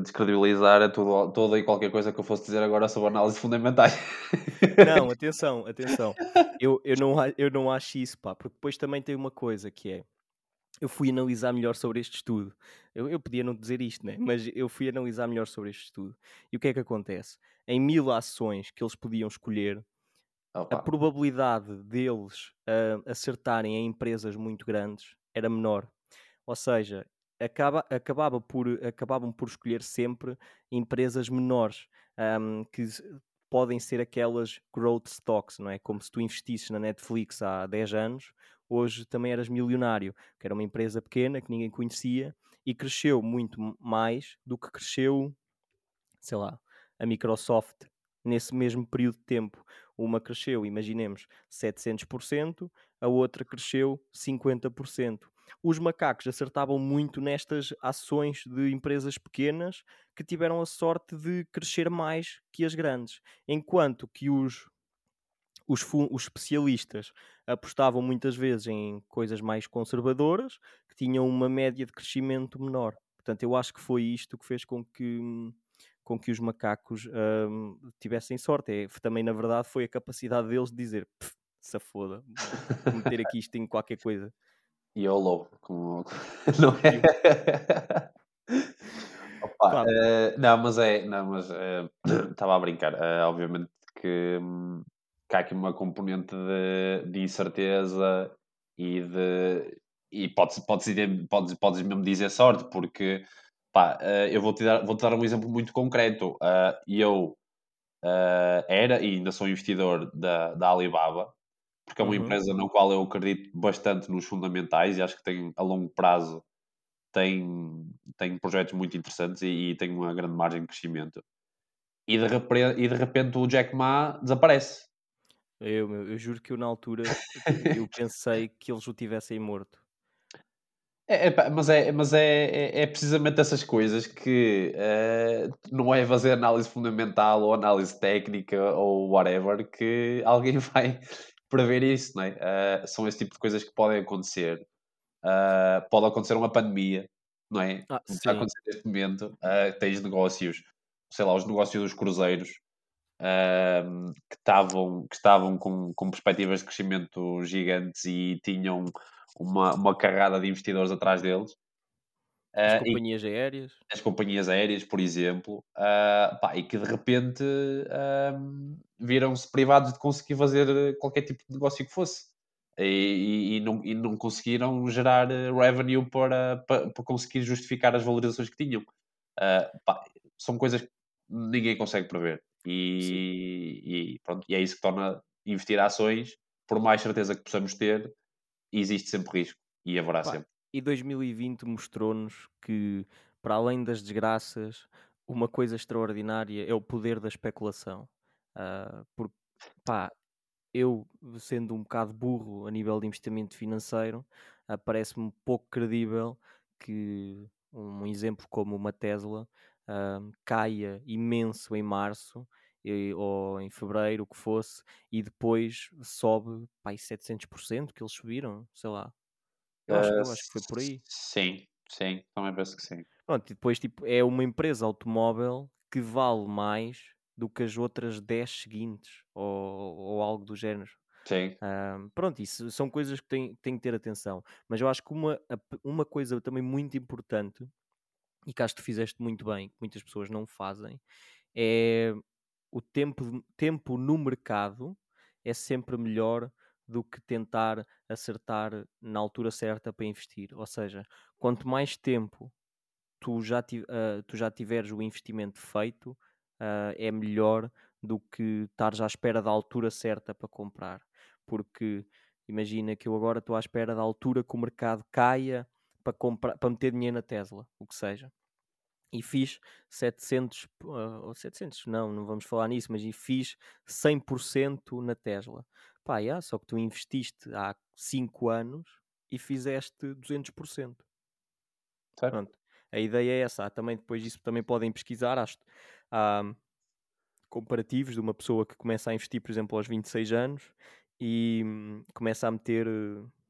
descredibilizar tudo, toda e qualquer coisa que eu fosse dizer agora sobre análises fundamentais. Não, atenção, atenção. Eu, eu, não, eu não acho isso, pá, porque depois também tem uma coisa que é. Eu fui analisar melhor sobre este estudo. Eu, eu podia não dizer isto, né? mas eu fui analisar melhor sobre este estudo. E o que é que acontece? Em mil ações que eles podiam escolher, Opa. a probabilidade deles uh, acertarem em empresas muito grandes era menor. Ou seja, acaba, acabava por, acabavam por escolher sempre empresas menores, um, que podem ser aquelas growth stocks, não é? Como se tu investisses na Netflix há 10 anos, hoje também eras milionário, que era uma empresa pequena que ninguém conhecia e cresceu muito mais do que cresceu, sei lá, a Microsoft nesse mesmo período de tempo. Uma cresceu, imaginemos, 700%, a outra cresceu 50%. Os macacos acertavam muito nestas ações de empresas pequenas que tiveram a sorte de crescer mais que as grandes, enquanto que os os, os, especialistas apostavam muitas vezes em coisas mais conservadoras, que tinham uma média de crescimento menor. Portanto, eu acho que foi isto que fez com que, com que os macacos um, tivessem sorte. É, também, na verdade, foi a capacidade deles de dizer se foda, meter aqui isto em qualquer coisa. *laughs* YOLO, como *laughs* não é? Opa, uh, não, mas é, não, mas *clears throat* estava uh, a brincar. Uh, obviamente que, um, que há aqui uma componente de, de incerteza e de e podes, podes, podes, podes mesmo dizer sorte, porque pá, uh, eu vou-te dar, vou -te dar um exemplo muito concreto. Uh, eu uh, era e ainda sou investidor da, da Alibaba, porque é uma uhum. empresa na qual eu acredito bastante nos fundamentais e acho que tem a longo prazo tem, tem projetos muito interessantes e, e tem uma grande margem de crescimento. E de, repente, e de repente o Jack Ma desaparece. Eu, meu, eu juro que eu na altura *laughs* eu pensei que eles o tivessem morto. É, é, mas é, mas é, é, é, precisamente essas coisas que uh, não é fazer análise fundamental ou análise técnica ou whatever que alguém *laughs* vai prever isso, não é? Uh, são esse tipo de coisas que podem acontecer. Uh, pode acontecer uma pandemia, não é? Ah, está a acontecer neste momento. tens negócios, sei lá, os negócios dos cruzeiros que estavam, que estavam com, com perspectivas de crescimento gigantes e tinham uma, uma carrada de investidores atrás deles. As uh, companhias aéreas. As companhias aéreas, por exemplo, uh, pá, e que de repente uh, viram-se privados de conseguir fazer qualquer tipo de negócio que fosse. E, e, e, não, e não conseguiram gerar revenue para, para, para, conseguir justificar as valorizações que tinham. Pá, são coisas que ninguém consegue prever. E, e, pronto, e é isso que torna investir ações, por mais certeza que possamos ter, existe sempre risco e haverá Pá, sempre. E 2020 mostrou-nos que, para além das desgraças, uma coisa extraordinária é o poder da especulação. Uh, porque, pá, eu, sendo um bocado burro a nível de investimento financeiro, uh, parece-me pouco credível que um exemplo como uma Tesla uh, caia imenso em março ou em fevereiro, o que fosse, e depois sobe pá, 700% que eles subiram, sei lá. Eu acho, eu acho que foi por aí. Sim, sim, também penso que sim. Pronto, e depois tipo, é uma empresa automóvel que vale mais do que as outras 10 seguintes, ou, ou algo do género. Sim. Um, pronto, isso são coisas que têm, têm que ter atenção. Mas eu acho que uma, uma coisa também muito importante, e que acho que tu fizeste muito bem, que muitas pessoas não fazem, é o tempo, tempo no mercado é sempre melhor do que tentar acertar na altura certa para investir. Ou seja, quanto mais tempo tu já, uh, tu já tiveres o investimento feito, uh, é melhor do que estares à espera da altura certa para comprar. Porque imagina que eu agora estou à espera da altura que o mercado caia para, comprar, para meter dinheiro na Tesla, o que seja e fiz 700, uh, ou 700, não, não vamos falar nisso, mas fiz 100% na Tesla. Pá, yeah, só que tu investiste há 5 anos e fizeste 200%. Certo. Pronto. A ideia é essa. Há também depois disso também podem pesquisar. Há, há comparativos de uma pessoa que começa a investir, por exemplo, aos 26 anos e hum, começa a meter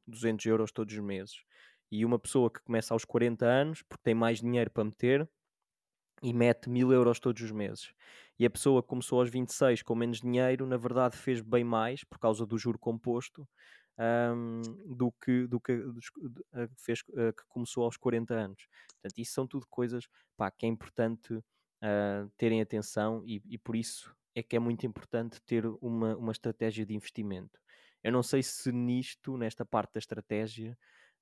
200 euros todos os meses. E uma pessoa que começa aos 40 anos, porque tem mais dinheiro para meter, e mete mil euros todos os meses. E a pessoa que começou aos 26 com menos dinheiro, na verdade fez bem mais por causa do juro composto um, do que, do que fez, uh, que começou aos 40 anos. Portanto, isso são tudo coisas pá, que é importante uh, terem atenção e, e, por isso é que é muito importante ter uma, uma estratégia de investimento. Eu não sei se nisto, nesta parte da estratégia,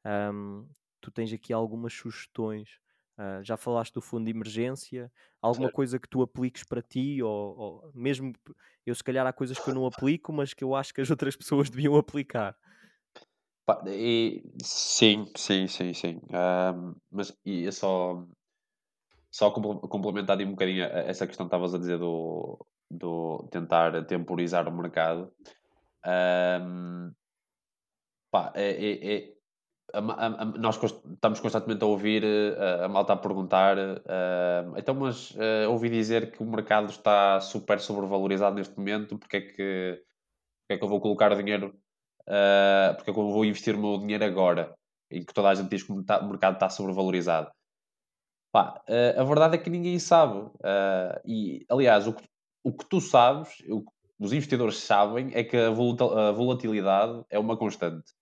um, tu tens aqui algumas sugestões Uh, já falaste do fundo de emergência, alguma certo. coisa que tu apliques para ti, ou, ou, mesmo eu se calhar há coisas que eu não aplico, mas que eu acho que as *laughs* outras pessoas deviam aplicar. e, sim, sim, sim, sim. Um, mas e é só, só complementar um bocadinho essa questão que estavas a dizer do, do tentar temporizar o mercado. Um, pá, é, é, é a, a, a, nós estamos constantemente a ouvir a, a malta a perguntar uh, então, mas uh, ouvi dizer que o mercado está super sobrevalorizado neste momento, porque é que, porque é que eu vou colocar dinheiro, uh, porque é que eu vou investir o meu dinheiro agora, em que toda a gente diz que o mercado está sobrevalorizado. Pá, a verdade é que ninguém sabe. e, aliás, o que, o que tu sabes, o que os investidores sabem, é que a volatilidade é uma constante.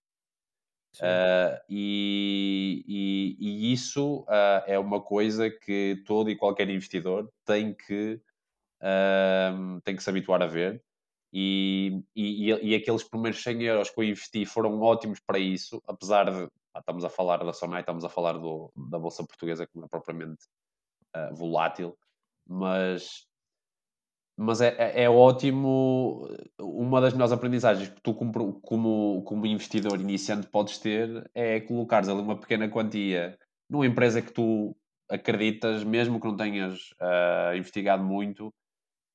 Uh, e, e, e, isso uh, é uma coisa que todo e qualquer investidor tem que, uh, tem que se habituar a ver. E, e, aqueles primeiros 100 euros que eu investi foram ótimos para isso, apesar de. estamos a falar da Sonai, estamos a falar do, da Bolsa Portuguesa, que não é propriamente volátil, mas mas é, é, é, ótimo. Uma das melhores aprendizagens que tu, como, como, como investidor iniciante, podes ter é colocares ali uma pequena quantia numa empresa que tu acreditas, mesmo que não tenhas uh, investigado muito,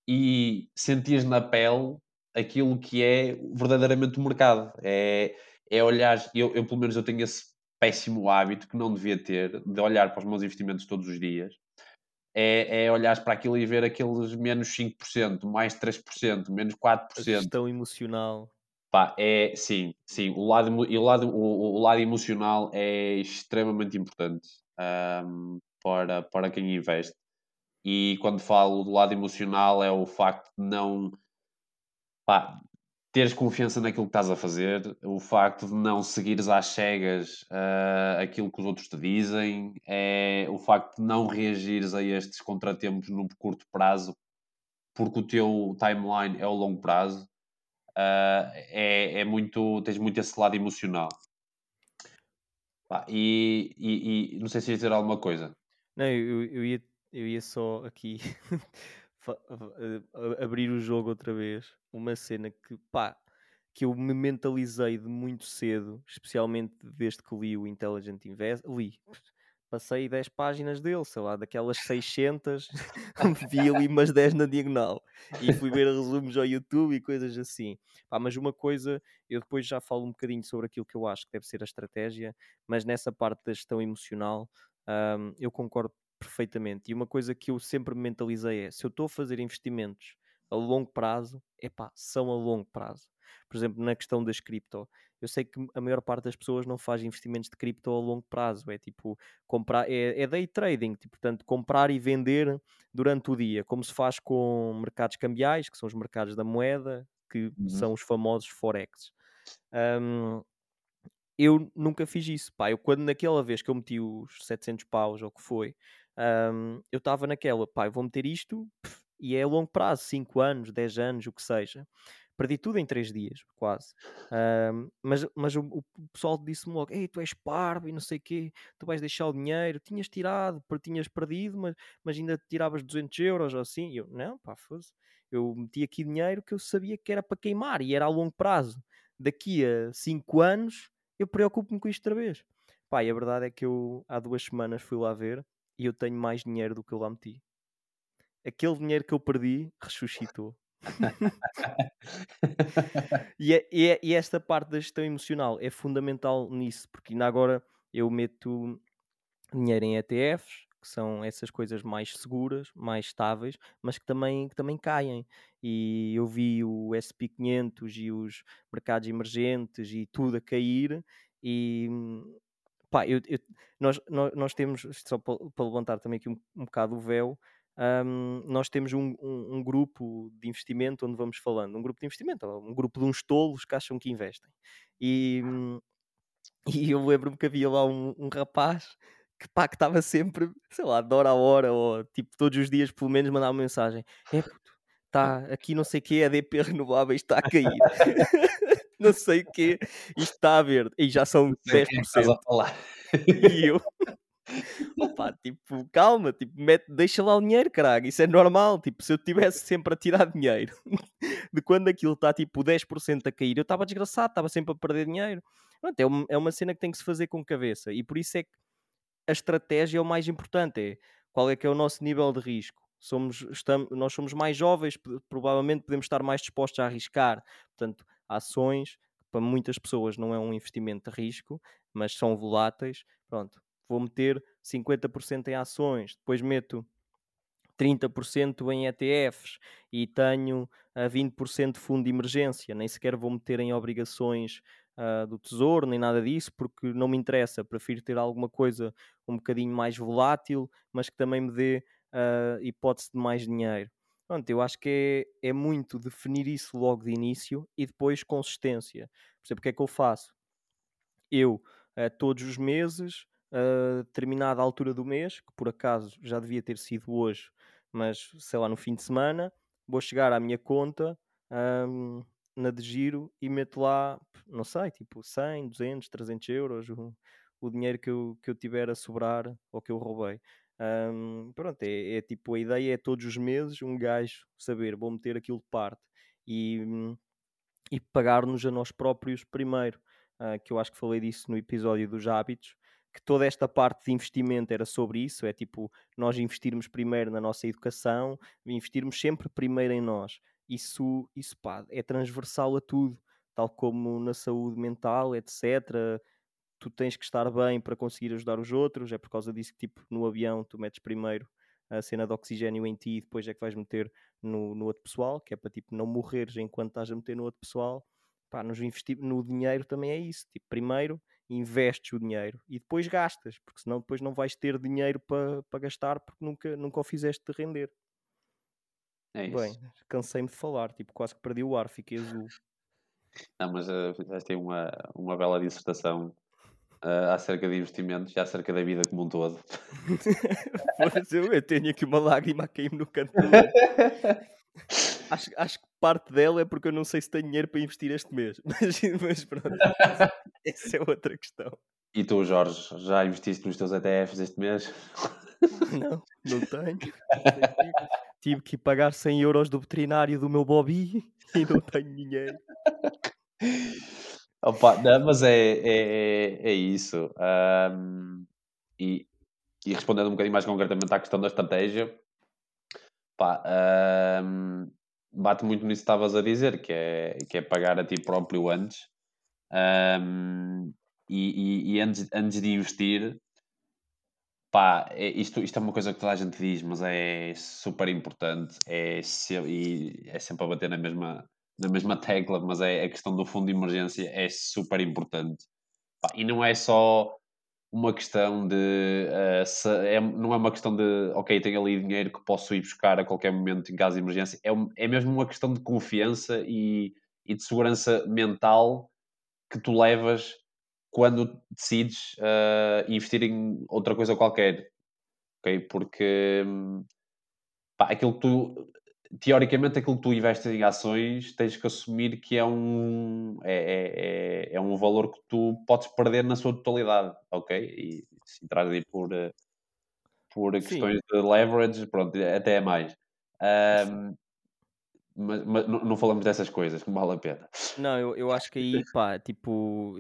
e sentias na pele aquilo que é verdadeiramente o mercado. É, é olhar, eu, eu pelo menos eu tenho esse péssimo hábito que não devia ter, de olhar para os meus investimentos todos os dias é, é olhar para aquilo e ver aqueles menos 5%, mais 3%, menos 4%. A gestão emocional. Pá, é, sim, sim. O lado, o lado, o, o lado emocional é extremamente importante um, para, para quem investe. E quando falo do lado emocional é o facto de não... Pá, teres confiança naquilo que estás a fazer, o facto de não seguires às cegas uh, aquilo que os outros te dizem, é o facto de não reagires a estes contratempos no curto prazo, porque o teu timeline é o longo prazo, uh, é, é, muito, tens muito esse lado emocional. e, e, e, não sei se ia dizer alguma coisa. Não, eu, eu, ia, eu ia só aqui *laughs* abrir o jogo outra vez, uma cena que pá, que eu me mentalizei de muito cedo, especialmente desde que li o Intelligent Invest, li, passei 10 páginas dele, sei lá, daquelas 600, *laughs* *laughs* vi ali umas 10 na diagonal e fui ver resumos ao YouTube e coisas assim. Pá, mas uma coisa, eu depois já falo um bocadinho sobre aquilo que eu acho que deve ser a estratégia, mas nessa parte da gestão emocional, um, eu concordo perfeitamente. E uma coisa que eu sempre me mentalizei é: se eu estou a fazer investimentos a longo prazo, epá, são a longo prazo. Por exemplo, na questão das cripto, eu sei que a maior parte das pessoas não faz investimentos de cripto a longo prazo, é tipo comprar, é, é day trading, tipo, portanto, comprar e vender durante o dia, como se faz com mercados cambiais, que são os mercados da moeda, que uhum. são os famosos forex. Um, eu nunca fiz isso, pá. Eu, quando naquela vez que eu meti os 700 paus, ou o que foi, um, eu estava naquela, pá, vou meter isto e é a longo prazo, 5 anos, 10 anos, o que seja. Perdi tudo em 3 dias, quase. Um, mas mas o, o pessoal disse-me logo: Ei, tu és parvo e não sei o quê, tu vais deixar o dinheiro. Tinhas tirado, tinhas perdido, mas, mas ainda tiravas 200 euros ou assim. E eu, não, pá, fosse. Eu meti aqui dinheiro que eu sabia que era para queimar e era a longo prazo. Daqui a 5 anos eu preocupo-me com isto outra vez. Pá, e a verdade é que eu há duas semanas fui lá ver e eu tenho mais dinheiro do que eu lá meti. Aquele dinheiro que eu perdi ressuscitou. e, é, e, é, e, esta parte da gestão emocional é fundamental nisso, porque ainda agora eu meto dinheiro em ETFs, que são essas coisas mais seguras, mais estáveis, mas que também, que também caem. E eu vi o SP500 e os mercados emergentes e tudo a cair, e pá, eu, eu, nós, nós, nós, temos, só para, para levantar também aqui um, um bocado o véu, um, nós temos um, um, um, grupo de investimento onde vamos falando, um grupo de investimento, um grupo de uns tolos que acham que investem. E, e eu lembro-me que havia lá um, rapaz que pá, que estava sempre, sei lá, de hora a hora, ou tipo todos os dias pelo menos mandava uma mensagem: é puto, está aqui não sei o que, a DP *laughs* renováveis está a cair. Não sei o que, isto está a ver, e já são 10%. E eu, Opa, tipo, calma, tipo, mete, deixa lá o dinheiro, caralho, isso é normal. Tipo, se eu tivesse sempre a tirar dinheiro de quando aquilo está tipo 10% a cair, eu estava desgraçado, estava sempre a perder dinheiro. é, uma, é uma cena que tem que se fazer com cabeça, e por isso é que a estratégia é o mais importante: é qual é que é o nosso nível de risco. somos, estamos, nós somos mais jovens, provavelmente podemos estar mais dispostos a arriscar. Portanto, ações, para muitas pessoas não é um investimento de risco, mas são voláteis. Pronto, vou meter 50% em ações, depois meto 30% em ETFs e tenho a 20% de fundo de emergência, nem sequer vou meter em obrigações uh, do tesouro, nem nada disso, porque não me interessa. Prefiro ter alguma coisa um bocadinho mais volátil, mas que também me dê uh, hipótese de mais dinheiro. Pronto, eu acho que é, é muito definir isso logo de início e depois consistência. Por exemplo, o que é que eu faço? Eu, uh, todos os meses, uh, determinada altura do mês, que por acaso já devia ter sido hoje, mas sei lá, no fim de semana, vou chegar à minha conta um, na de giro e meto lá, não sei, tipo 100, 200, 300 euros, o, o dinheiro que eu, que eu tiver a sobrar ou que eu roubei. Um, pronto, é, é, tipo a ideia é todos os meses um gajo saber, vou meter aquilo de parte e, e pagar-nos a nós próprios primeiro. Uh, que eu acho que falei disso no episódio dos hábitos, que toda esta parte de investimento era sobre isso, é tipo nós investirmos primeiro na nossa educação, investirmos sempre primeiro em nós. Isso, isso pá, é transversal a tudo, tal como na saúde mental, etc tu tens que estar bem para conseguir ajudar os outros, é por causa disso que tipo no avião tu metes primeiro a cena de oxigênio em ti e depois é que vais meter no, no outro pessoal, que é para tipo não morreres enquanto estás a meter no outro pessoal. Pá, nos investir no dinheiro também é isso. Tipo, primeiro investes o dinheiro e depois gastas, porque senão depois não vais ter dinheiro para, para gastar porque nunca, nunca o fizeste de render. É isso. Bem, cansei-me de falar, tipo, quase que perdi o ar, fiquei azul. Não, mas uh, fizeste uma, uma bela dissertação uh, acerca de investimentos e acerca da vida como um todo. *laughs* eu, eu tenho aqui uma lágrima a cair-me no canto *laughs* acho, acho que parte dela é porque eu não sei se tenho dinheiro para investir este mês. *laughs* Mas, mas pronto, essa é outra questão. E tu, Jorge, já investiste nos teus ETFs este mês? Não, não tenho. Tive que pagar 100 euros do veterinário do meu Bobby e não tenho dinheiro. Opa, não, mas é, é, é isso. Um, e, e respondendo um bocadinho mais concretamente à questão da estratégia, pá, um, bate muito nisso que estavas a dizer, que é, que é pagar a ti próprio antes. Um, e, e, e, antes, antes de investir, pá, é, isto, isto é uma coisa que toda a gente diz, mas é super importante. É, e é sempre a bater na mesma, na mesma tecla, mas é a questão do fundo de emergência é super importante. E não é só uma questão de. Uh, se, é, não é uma questão de, ok, tenho ali dinheiro que posso ir buscar a qualquer momento em caso de emergência. É, é mesmo uma questão de confiança e, e de segurança mental que tu levas quando decides uh, investir em outra coisa qualquer. Ok? Porque. Hum, pá, aquilo que tu teoricamente aquilo que tu investes em ações tens que assumir que é um é, é, é, é um valor que tu podes perder na sua totalidade, ok? E se entrar aí por, eh, por questões de leverage, pronto, até é mais. Um, mas, mas não, não, falamos dessas coisas, que vale a pena. Não, eu, eu acho que aí, *laughs* pá, tipo,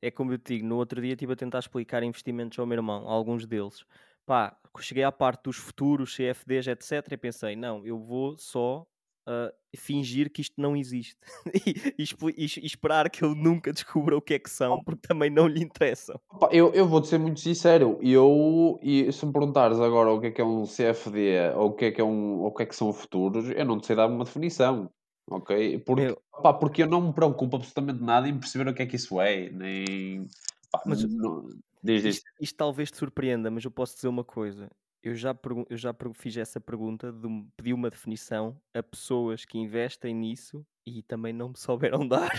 é como eu te digo, no outro dia estive a tentar explicar investimentos ao meu irmão, alguns deles pá, cheguei à parte dos futuros, CFDs, etc. E pensei, não, eu vou só uh, fingir que isto não existe *laughs* e, e, e, esperar que ele nunca descubra o que é que são, porque também não lhe interessam. Eu, eu vou-te ser muito sincero, eu, e se me perguntares agora o que é que é um CFD ou o que é que, é um, o que, é que são futuros, eu não te sei dar uma definição. Ok? Porque eu... Porque eu não me preocupo absolutamente nada em perceber o que é que isso é, nem. Pá, mas, não, Diz, diz. Isto, isto, talvez te surpreenda, mas eu posso dizer uma coisa. Eu já, eu já fiz essa pergunta, de, pedi uma definição a pessoas que investem nisso e também não me *laughs* souberam dar.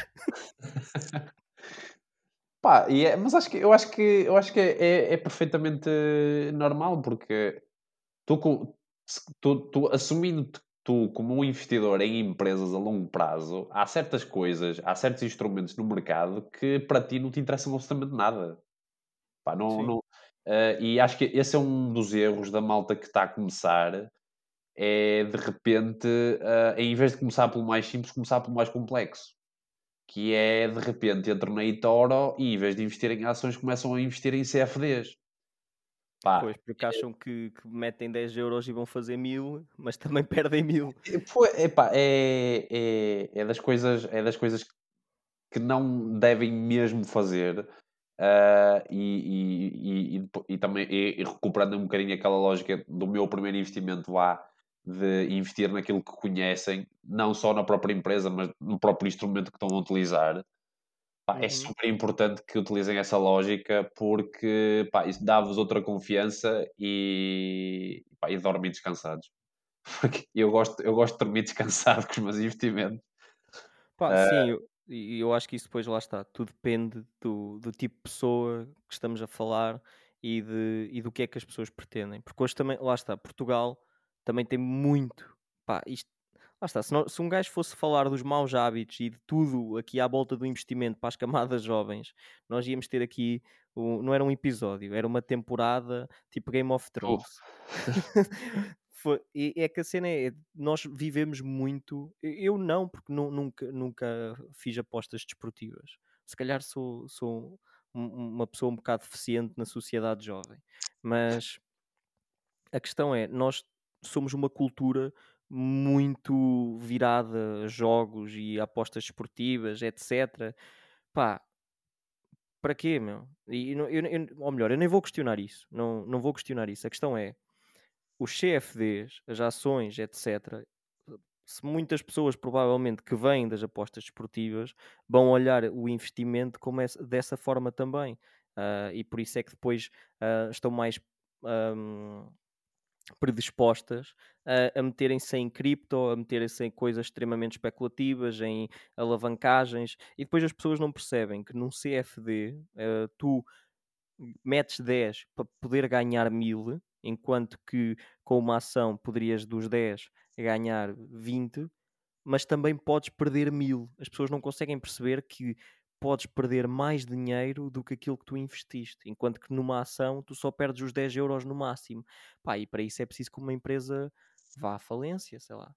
Pá, é, mas acho que, eu acho que, eu acho que é, é, é perfeitamente normal, porque tu, tu, tu assumindo tu como um investidor em empresas a longo prazo, há certas coisas, há certos instrumentos no mercado que para ti não te interessam absolutamente nada. Pá, não, não, uh, e acho que esse é um dos erros da malta que está a começar. É de repente, uh, em vez de começar pelo mais simples, começar pelo mais complexo. Que é de repente entram na eToro e em vez de investir em ações, começam a investir em CFDs. Pá, Pois, porque acham que, que metem 10 euros e vão fazer 1000, mas *laughs* também perdem 1000. é, epá, é, é, é das coisas, é das coisas que não devem mesmo fazer. Ah, e, e, e, e também recuperando um bocadinho aquela lógica do meu primeiro investimento lá, de investir naquilo que conhecem, não só na própria empresa, mas no próprio instrumento que estão a utilizar. Pá, é Uhum. super importante que utilizem essa lógica porque pá, isso dá-vos outra confiança e, pá, e dormem descansados. *laughs* Porque eu gosto, eu gosto de dormir descansado *laughs* com os meus investimentos. Pá, Ah, sim, eu, e eu acho que isso depois lá está. Tudo depende do, do tipo de pessoa que estamos a falar e, de, e do que é que as pessoas pretendem. Porque hoje também, lá está, Portugal também tem muito. Pá, isto, lá está. Se, não- se um gajo fosse falar dos maus hábitos e de tudo aqui à volta do investimento para as camadas *laughs* jovens, nós íamos ter aqui. um- não era um episódio, era uma temporada tipo Game of Thrones. *laughs* *laughs* Foi, e é que a cena é, nós vivemos muito. Eu não, porque nu- nunca, nunca fiz apostas desportivas. Se calhar sou, sou um- um- uma pessoa um bocado deficiente na sociedade jovem. Mas a questão é, nós somos uma cultura muito virada a jogos e apostas desportivas, etc. Pá, para quê, meu? E eu, eu- ou melhor, eu nem vou questionar isso. Não, não vou questionar isso. A questão é, os CFDs, as ações, etc., se muitas pessoas provavelmente que vêm das apostas desportivas vão olhar o investimento como essa- dessa forma também. Ah, e por isso é que depois ah, estão mais ahm, predispostas a, a meterem-se em cripto, a meterem-se em coisas extremamente especulativas, em alavancagens, e depois as pessoas não percebem que num CFD ah, tu metes 10 para poder ganhar 1000, enquanto que com uma ação poderias dos 10 ganhar 20, mas também podes perder 1000. As pessoas não conseguem perceber que podes perder mais dinheiro do que aquilo que tu investiste, enquanto que numa ação tu só perdes os 10 euros no máximo. Pá, e para isso é preciso que uma empresa vá à falência, sei lá,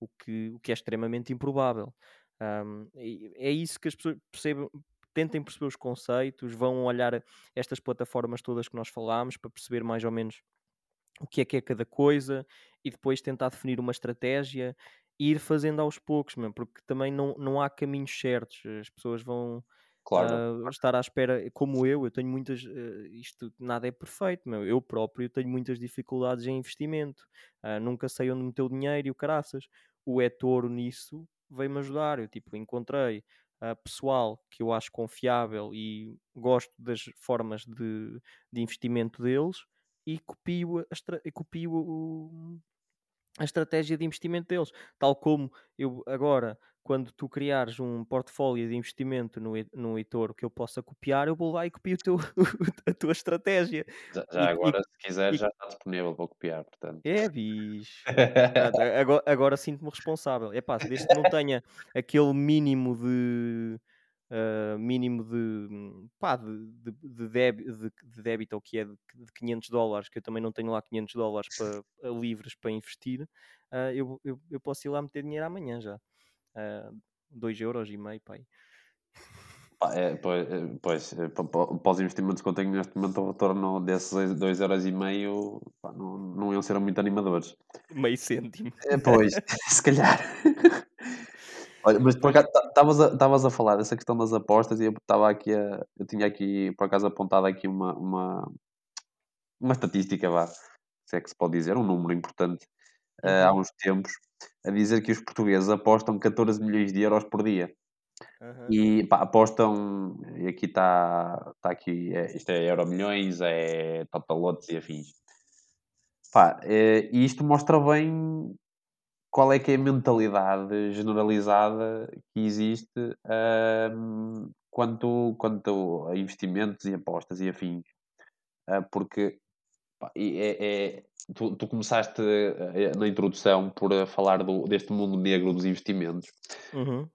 o que, o que é extremamente improvável. E é isso que as pessoas percebem, tentem perceber os conceitos, vão olhar estas plataformas todas que nós falámos para perceber mais ou menos o que é que é cada coisa e depois tentar definir uma estratégia e ir fazendo aos poucos, mesmo, porque também não, não há caminhos certos. As pessoas vão claro. ah, estar à espera, como eu, eu tenho muitas, eh, isto nada é perfeito, meu. eu próprio tenho muitas dificuldades em investimento, Ah, nunca sei onde meter o dinheiro e o caraças. O eToro nisso veio-me ajudar, eu tipo, encontrei pessoal que eu acho confiável e gosto das formas de, de investimento deles e copio, a e copio o- a estratégia de investimento deles. Tal como eu agora, quando tu criares um portfólio de investimento no, e- no eToro que eu possa copiar, eu vou lá e copio teu- *laughs* a tua estratégia. Já, já E, e- agora, se quiser, e- já está disponível para copiar, portanto. é, bicho. *laughs* Agora, agora sinto-me responsável. É pá, desde que não tenha aquele mínimo de ah, mínimo de, hum, pá, de, de, de, débi- de- de débito, ou que é de, de 500 dólares, que eu também não tenho lá 500 dólares para, *laughs* livres para investir, ah, eu, eu, eu posso ir lá meter dinheiro amanhã já. Uh, 2 euros e meio, pai. É, pois, é, pois é, pa- para os investimentos que eu tenho neste momento, o retorno desses 2,5€ pá, não, não iam ser muito animadores. Meio cêntimo. É, pois, *laughs* *laughs* se calhar. Olha, mas por acaso estavas a, a falar dessa questão das apostas e eu estava aqui a, eu tinha aqui por acaso apontado aqui uma, uma, uma estatística, vá, se é que se pode dizer, um número importante, eh, há Uhum. uns tempos, a dizer que os portugueses apostam 14 milhões de euros por dia. Aham. E pá, apostam, e aqui está tá aqui, é, isto é Euromilhões, é Totalotes e afins. Pá, eh, e isto mostra bem qual é que é a mentalidade generalizada que existe quanto, quanto a investimentos e apostas e afins. Ah, porque pá, é, é- tu, tu começaste eh, na introdução por eh, falar do, deste mundo negro dos investimentos. Uhum.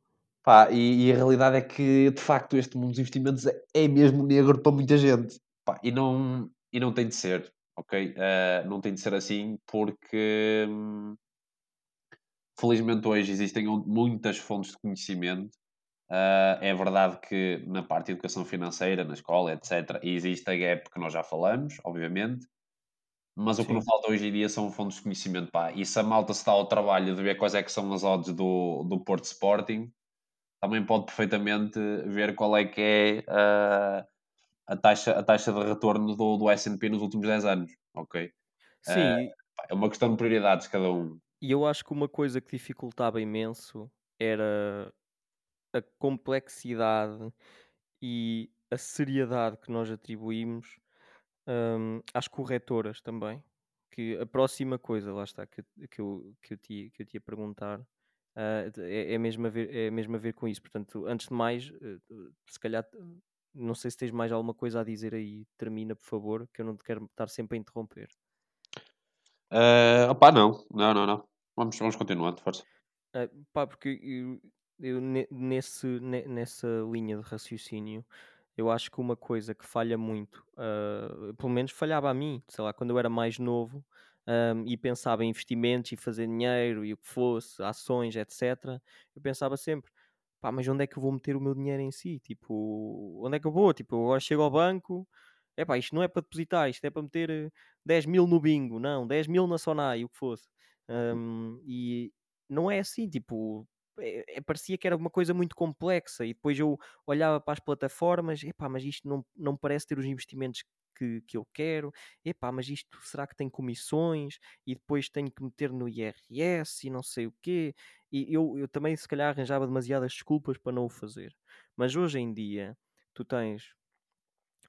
Pá, e, e a realidade é que, de facto, este mundo dos investimentos é, é mesmo negro para muita gente. Pá, e, não, e não tem de ser, ok? Ah, não tem de ser assim porque, hum, felizmente, hoje existem muitas fontes de conhecimento. Ah, é verdade que na parte de educação financeira, na escola, etc., existe a gap que nós já falamos, obviamente. mas o que não sim. falta hoje em dia são fontes de conhecimento, pá. E se a malta se dá ao trabalho de ver quais é que são as odds do, do Porto Sporting, também pode perfeitamente ver qual é que é a, a, taxa, a taxa de retorno do, do S&P nos últimos 10 anos, ok? Sim, pá, é uma questão de prioridades cada um. E eu acho que uma coisa que dificultava imenso era a complexidade e a seriedade que nós atribuímos, hum, às corretoras também. Que a próxima coisa, lá está, que, que, eu, que, eu, te, que eu te ia perguntar, de- é, é, mesmo a ver, é mesmo a ver com isso. Portanto, antes de mais, eh, se calhar, não sei se tens mais alguma coisa a dizer aí, termina, por favor, que eu não te quero estar sempre a interromper. Uh, opá, não, não, não, não. Vamos, vamos continuando, força. Ah, pá, porque eu, eu ne- nesse, ne- nessa linha de raciocínio, eu acho que uma coisa que falha muito, ah, pelo menos falhava a mim, sei lá, quando eu era mais novo, ahm, e pensava em investimentos e fazer dinheiro e o que fosse, ações, etc., eu pensava sempre, pá, mas onde é que eu vou meter o meu dinheiro em si? Tipo, onde é que eu vou? Tipo, agora chego ao banco, é pá, isto não é para depositar, isto é para meter eh, 10 mil no bingo, não, 10 mil na Sonai, o que fosse. Ahm, e, não é assim, tipo, eh eh, parecia que era uma coisa muito complexa e depois eu olhava para as plataformas, epá, mas isto não, não parece ter os investimentos que, que eu quero, epá, mas isto será que tem comissões e depois tenho que meter no IRS e não sei o quê. E eu, eu também se calhar arranjava demasiadas desculpas para não o fazer. Mas hoje em dia tu tens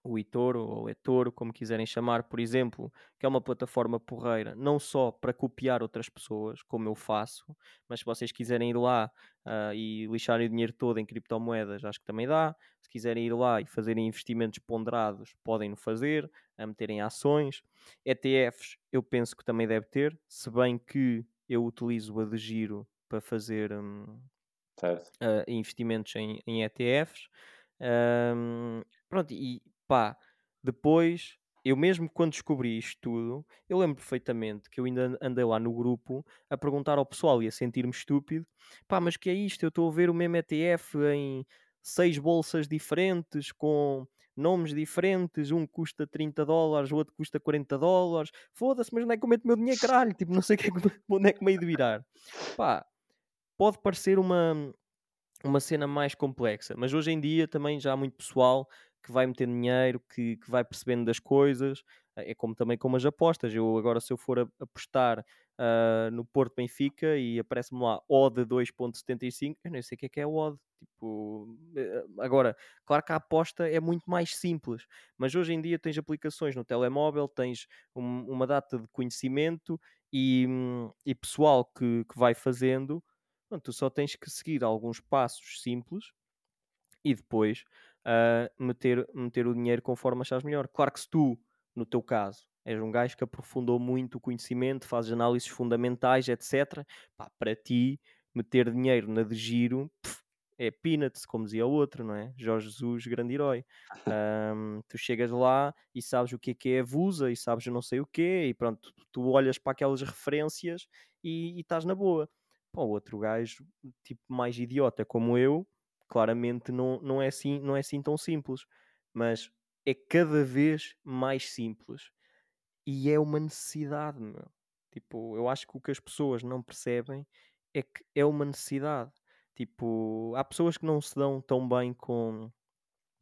o eToro ou eToro, como quiserem chamar, por exemplo, que é uma plataforma porreira, não só para copiar outras pessoas, como eu faço, mas se vocês quiserem ir lá ah, e lixarem o dinheiro todo em criptomoedas, acho que também dá. Se quiserem ir lá e fazerem investimentos ponderados, podem-no fazer, a meterem ações. ETFs, eu penso que também deve ter, se bem que eu utilizo a de giro para fazer hum, Certo. ah, investimentos em, em ETFs. Ahm, pronto, e pá, depois, eu mesmo quando descobri isto tudo, eu lembro perfeitamente que eu ainda andei lá no grupo a perguntar ao pessoal e a sentir-me estúpido: pá, mas que é isto? Eu estou a ver o mesmo ETF em seis bolsas diferentes, com nomes diferentes, um custa 30 dólares, o outro custa 40 dólares. Foda-se, mas onde é que eu meto o meu dinheiro, caralho? Tipo, não sei que é que- *laughs* onde é que me hei de virar. Pá, pode parecer uma uma cena mais complexa. Mas hoje em dia também já há muito pessoal que vai meter dinheiro, que, que vai percebendo das coisas. Eh, É como também com as apostas. Eu agora, se eu for a- apostar ah, no Porto Benfica e aparece-me lá odd 2.75, eu nem sei o que é que é odd. Tipo, eh, agora, claro que a aposta é muito mais simples, mas hoje em dia tens aplicações no telemóvel, tens um- uma data de conhecimento e, hum, e pessoal que, que vai fazendo Pronto, tu só tens que seguir alguns passos simples e depois ah, meter, meter o dinheiro conforme achares melhor. Claro que se tu, no teu caso, és um gajo que aprofundou muito o conhecimento, fazes análises fundamentais, etc. Pá, para ti, meter dinheiro na de giro pff, é peanuts, como dizia o outro, não é? Jorge Jesus, grande herói. *laughs* Ahm, tu chegas lá e sabes o que é que é a Vusa e sabes não sei o quê, e pronto, tu olhas para aquelas referências e, e estás na boa. O outro gajo, tipo mais idiota como eu, claramente não, não, é assim, não é assim tão simples, mas é cada vez mais simples e é uma necessidade, meu. Tipo, eu acho que o que as pessoas não percebem é que é uma necessidade. Tipo, há pessoas que não se dão tão bem com,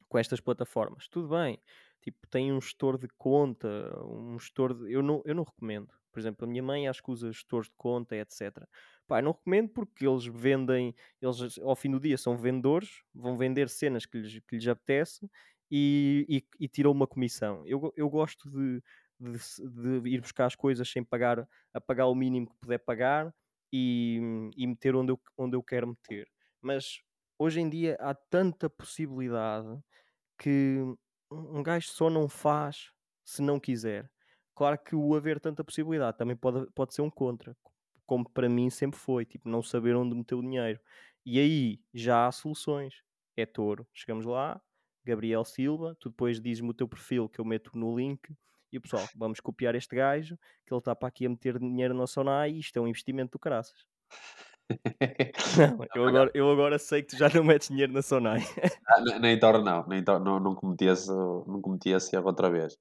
com estas plataformas. Tudo bem, tipo, tem um gestor de conta, um gestor de... Eu não, eu não recomendo. Por exemplo, a minha mãe acho que usa gestores de conta, etc. Pá, não recomendo porque eles vendem, eles ao fim do dia são vendedores, vão vender cenas que lhes, que lhes apetece e, e, e tiram uma comissão. Eu, eu gosto de, de, de ir buscar as coisas sem pagar, a pagar o mínimo que puder pagar e, e meter onde eu, onde eu quero meter. Mas hoje em dia há tanta possibilidade que um gajo só não faz se não quiser. Claro que o haver tanta possibilidade também pode, pode ser um contra, como para mim sempre foi, tipo, não saber onde meter o dinheiro. E aí já há soluções. É touro. Chegamos lá, Gabriel Silva, tu depois dizes-me o teu perfil que eu meto no link. E o pessoal, vamos copiar este gajo, que ele está para aqui a meter dinheiro na Sonai, isto é um investimento do caraças. *laughs* Eu agora, eu agora sei que tu já não metes dinheiro na Sonai. Ah, ne- nem Thor não, nem não, não cometi esse, não cometi esse erro outra vez.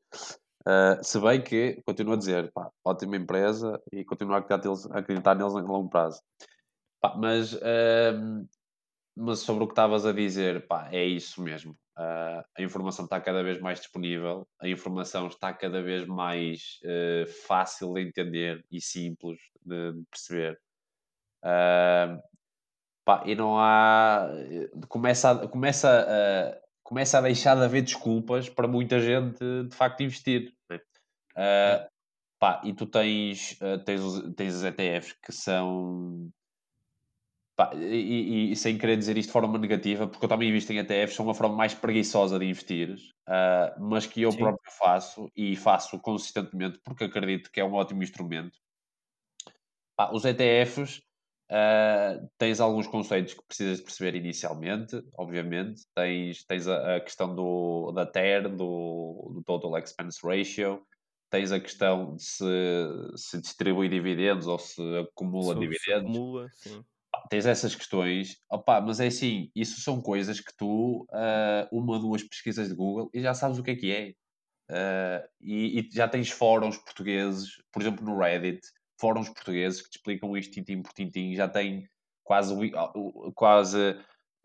Uh, se bem que, continuo a dizer, pá, ótima empresa e continuo a acreditar neles, a acreditar neles em longo prazo. Pá, mas, uh, mas sobre o que estavas a dizer, pá, é isso mesmo. Uh, a informação está cada vez mais disponível, a informação está cada vez mais uh, fácil de entender e simples de, de perceber. Pá, e não há. Começa a, começa, a, começa a deixar de haver desculpas para muita gente de facto investir. Né? Pá, e tu tens, tens, os, tens os ETFs que são Pá, e, e, sem querer dizer isto de forma negativa, porque eu também invisto em ETFs, são uma forma mais preguiçosa de investir, uh, mas que eu Sim. próprio faço e faço consistentemente porque acredito que é um ótimo instrumento. Pá, os ETFs uh, tens alguns conceitos que precisas de perceber inicialmente, obviamente. Tens, tens a, a questão do, da TER, do, do Total Expense Ratio, tens a questão de se, se distribui dividendos ou se acumula se, dividendos. Se acumula, sim tens essas questões, opa, mas é assim, isso são coisas que tu, uh, uma ou duas pesquisas de Google e já sabes o que é que é. Uh, e, e, já tens fóruns portugueses, por exemplo no Reddit, fóruns portugueses que te explicam isto tintim por tintim, já tem quase, quase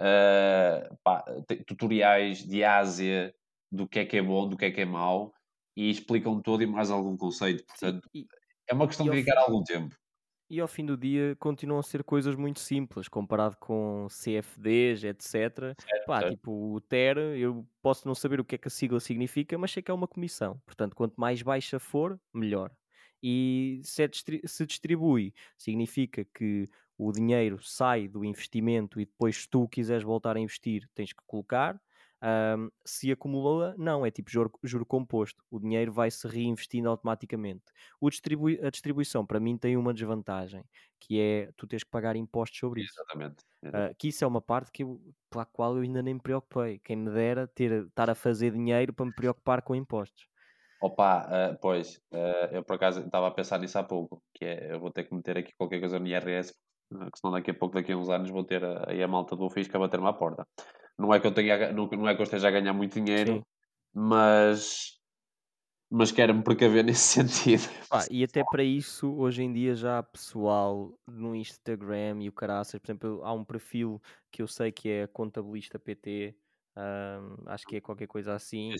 uh, pá, tutoriais de Ásia do que é que é bom, do que é que é mau e explicam todo e mais algum conceito, portanto Sim, e, é uma questão de dedicar algum tempo. E ao fim do dia continuam a ser coisas muito simples comparado com CFDs, etc. Pá, tipo o TER, eu posso não saber o que é que a sigla significa, mas sei que é uma comissão. Portanto, quanto mais baixa for, melhor. E se, se distribui, significa que o dinheiro sai do investimento e depois, se tu quiseres voltar a investir, tens que colocar. Um, se acumula, não, é tipo juro, juro composto. O dinheiro vai se reinvestindo automaticamente. Distribui a distribuição, para mim, tem uma desvantagem, que é tu tens que pagar impostos sobre isso. Exatamente. Uh, que isso é uma parte que eu, pela qual eu ainda nem me preocupei. Quem me dera ter, estar a fazer dinheiro para me preocupar com impostos. Opa, uh, pois, uh, eu por acaso estava a pensar nisso há pouco, que é, eu vou ter que meter aqui qualquer coisa no IRS, porque senão daqui a pouco, daqui a uns anos, vou ter aí a, a malta do Fisco a bater-me à porta. Não é que eu tenha, não, não é que eu esteja a ganhar muito dinheiro, Sim. mas mas quero-me precaver *laughs* nesse sentido. Ah, e até para isso, hoje em dia já há pessoal no Instagram e o caraças, por exemplo, há um perfil que eu sei que é contabilista PT, um, acho que é qualquer coisa assim,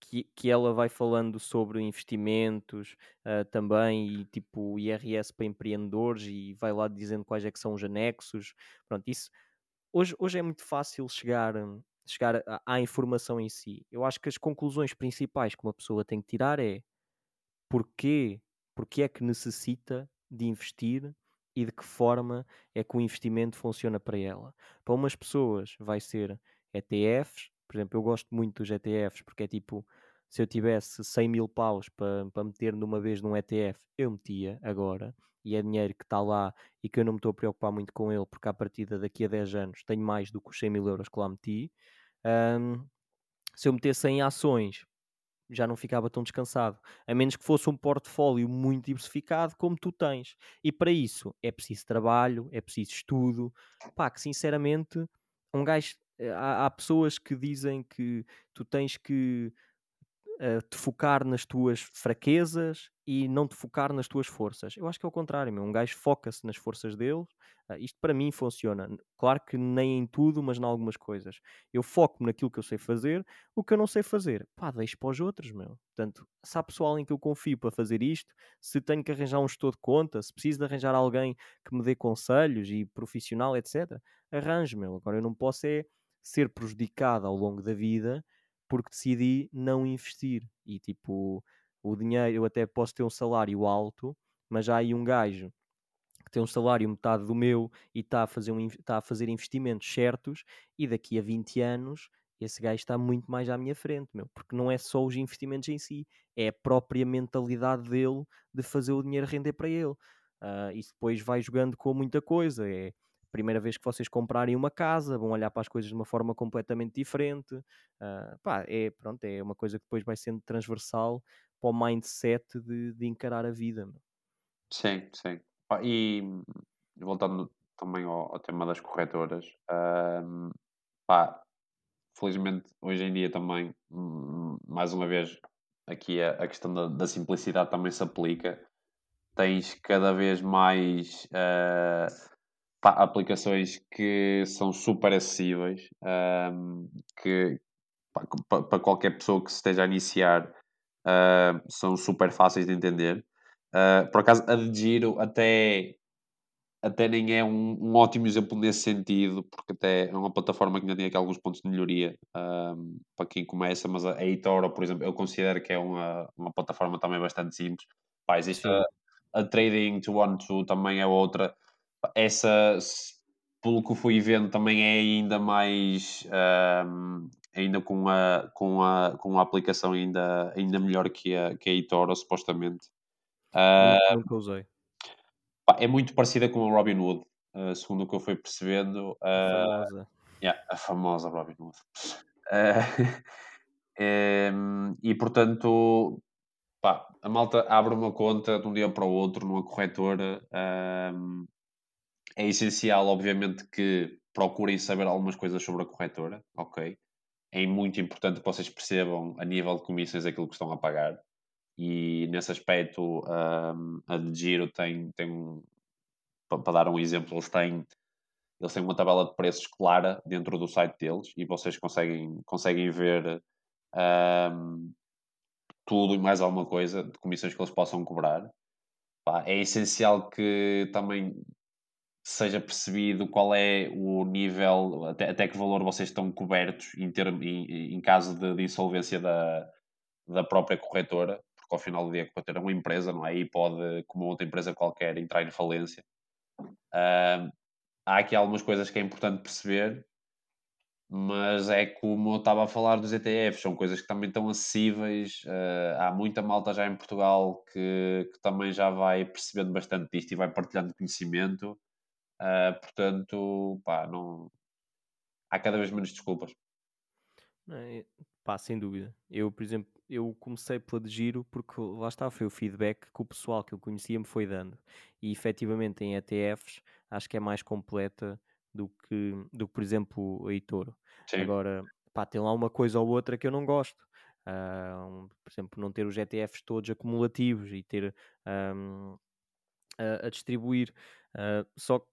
que, que ela vai falando sobre investimentos uh, também e tipo IRS para empreendedores e vai lá dizendo quais é que são os anexos. Pronto, isso hoje, hoje é muito fácil chegar, chegar à, à informação em si. Eu acho que as conclusões principais que uma pessoa tem que tirar é porquê, porquê é que necessita de investir e de que forma é que o investimento funciona para ela. Para umas pessoas vai ser ETFs, por exemplo, eu gosto muito dos ETFs porque é tipo, se eu tivesse 100 mil paus para, para meter numa vez num ETF, eu metia agora e é dinheiro que está lá e que eu não me estou a preocupar muito com ele, porque à partida daqui a 10 anos tenho mais do que os 100 mil euros que lá meti. Um, se eu metesse em ações, já não ficava tão descansado, a menos que fosse um portfólio muito diversificado como tu tens. E para isso é preciso trabalho, é preciso estudo. Pá, que sinceramente, um gajo. Eh, há, há pessoas que dizem que tu tens que uh, te focar nas tuas fraquezas e não te focar nas tuas forças. Eu acho que é o contrário, meu. um gajo foca-se nas forças dele. Uh, isto para mim funciona. Claro que nem em tudo, mas em algumas coisas. Eu foco-me naquilo que eu sei fazer, o que eu não sei fazer, pá, deixo para os outros, meu. Portanto, se há pessoal em que eu confio para fazer isto, se tenho que arranjar um gestor de conta, se preciso de arranjar alguém que me dê conselhos e profissional, etc., arranjo, meu. Agora eu não posso é ser prejudicado ao longo da vida porque decidi não investir. E tipo, o dinheiro, eu até posso ter um salário alto, mas há aí um gajo que tem um salário metade do meu e está a fazer, um, está a fazer investimentos certos, e daqui a 20 anos esse gajo está muito mais à minha frente, meu, porque não é só os investimentos em si, é a própria mentalidade dele de fazer o dinheiro render para ele. Uh, isso depois vai jogando com muita coisa. É primeira vez que vocês comprarem uma casa, vão olhar para as coisas de uma forma completamente diferente. Uh, pá, é, pronto, é uma coisa que depois vai sendo transversal para o mindset de, de encarar a vida. Sim, sim. e voltando também ao, ao tema das corretoras, uh, pá, felizmente hoje em dia também, hum, mais uma vez, aqui a, a questão da, da simplicidade também se aplica. Tens cada vez mais uh, pá, aplicações que são super acessíveis, um, que para qualquer pessoa que se esteja a iniciar uh, são super fáceis de entender. Uh, por acaso, a de Giro até até nem é um, um, ótimo exemplo nesse sentido, porque até é uma plataforma que ainda tem aqui alguns pontos de melhoria um, para quem começa, mas a, eToro, por exemplo, eu considero que é uma, uma plataforma também bastante simples. Pá, existe a, a, Trading 212 também é outra. Essa, pelo que fui vendo, também é ainda mais. Um, ainda com a, com a, com a aplicação ainda, ainda melhor que a, que a eToro, supostamente. Uh, nunca usei é muito parecida com a Robin Hood, uh, segundo o que eu fui percebendo. a ah, famosa. Yeah, a famosa Robin Hood. *laughs* Uh, e portanto, pá, a malta abre uma conta de um dia para o outro numa corretora. Um, é essencial, obviamente, que procurem saber algumas coisas sobre a corretora, ok? É muito importante que vocês percebam a nível de comissões aquilo que estão a pagar e nesse aspecto um, a de Giro tem, tem para, para, dar um exemplo, eles têm, eles têm uma tabela de preços clara dentro do site deles e vocês conseguem, conseguem ver um, tudo e mais alguma coisa de comissões que eles possam cobrar. É essencial que também seja percebido qual é o nível, até, até que valor vocês estão cobertos em, termo, em, em caso de, de insolvência da, da própria corretora porque ao final do dia a ter uma empresa, não é? E pode, como outra empresa qualquer, entrar em falência. Uh, há aqui algumas coisas que é importante perceber, mas é como eu estava a falar dos ETFs, são coisas que também estão acessíveis. Uh, há muita malta já em Portugal que, que, também já vai percebendo bastante disto e vai partilhando conhecimento. Uh, portanto, pá, não... há cada vez menos desculpas. É, pá, sem dúvida. Eu, por exemplo, eu comecei pela de giro porque lá está, foi o feedback que o pessoal que eu conhecia me foi dando. E efetivamente em ETFs acho que é mais completa do que, do que por exemplo, a eToro. Agora, pá, tem lá uma coisa ou outra que eu não gosto. Uh, por exemplo, não ter os ETFs todos acumulativos e ter um, a, a, distribuir. Uh, só que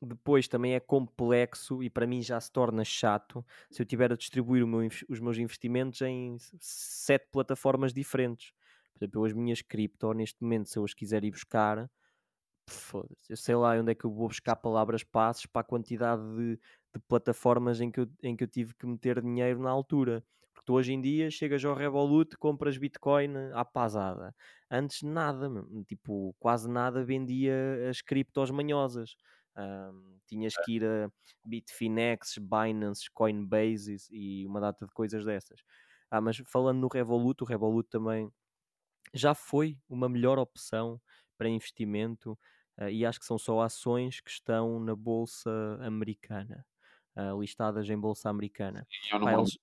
depois também é complexo e para mim já se torna chato se eu tiver a distribuir meu, os meus investimentos em sete plataformas diferentes. Por exemplo, as minhas cripto, neste momento, se eu as quiser ir buscar, foda-se, eu sei lá onde é que eu vou buscar palavras passes para a quantidade de, de, plataformas em que, eu, em que eu tive que meter dinheiro na altura. Porque tu hoje em dia chegas ao Revolut, compras Bitcoin à pasada. Antes nada, tipo, quase nada vendia as criptos manhosas. Um, tinhas que ir a Bitfinex, Binance, Coinbase e uma data de coisas dessas. Ah, mas falando no Revolut, o Revolut também já foi uma melhor opção para investimento uh, e acho que são só ações que estão na bolsa americana. Uh, listadas em bolsa americana. Eu não Pá, eles,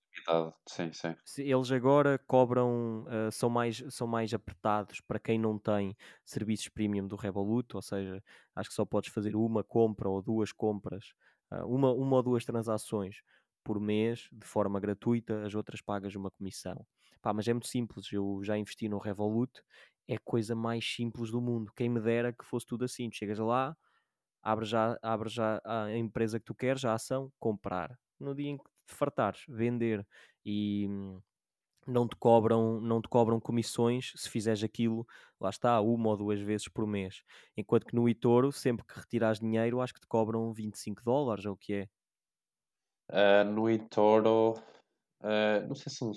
sim, sim. Eles agora cobram, uh, são, mais, são mais apertados para quem não tem serviços premium do Revolut, ou seja, acho que só podes fazer uma compra ou duas compras, uh, uma, uma ou duas transações por mês de forma gratuita, as outras pagas uma comissão. Pá, mas é muito simples, eu já investi no Revolut, é a coisa mais simples do mundo. Quem me dera que fosse tudo assim, tu chegas lá, abre já, abre já a empresa que tu queres, a ação, comprar. No dia em que te fartares, vender e hum, não te cobram não te cobram comissões se fizeres aquilo lá está uma ou duas vezes por mês. Enquanto que no eToro sempre que retirares dinheiro acho que te cobram 25 dólares ou o que é. Uh, no eToro uh, não sei se são,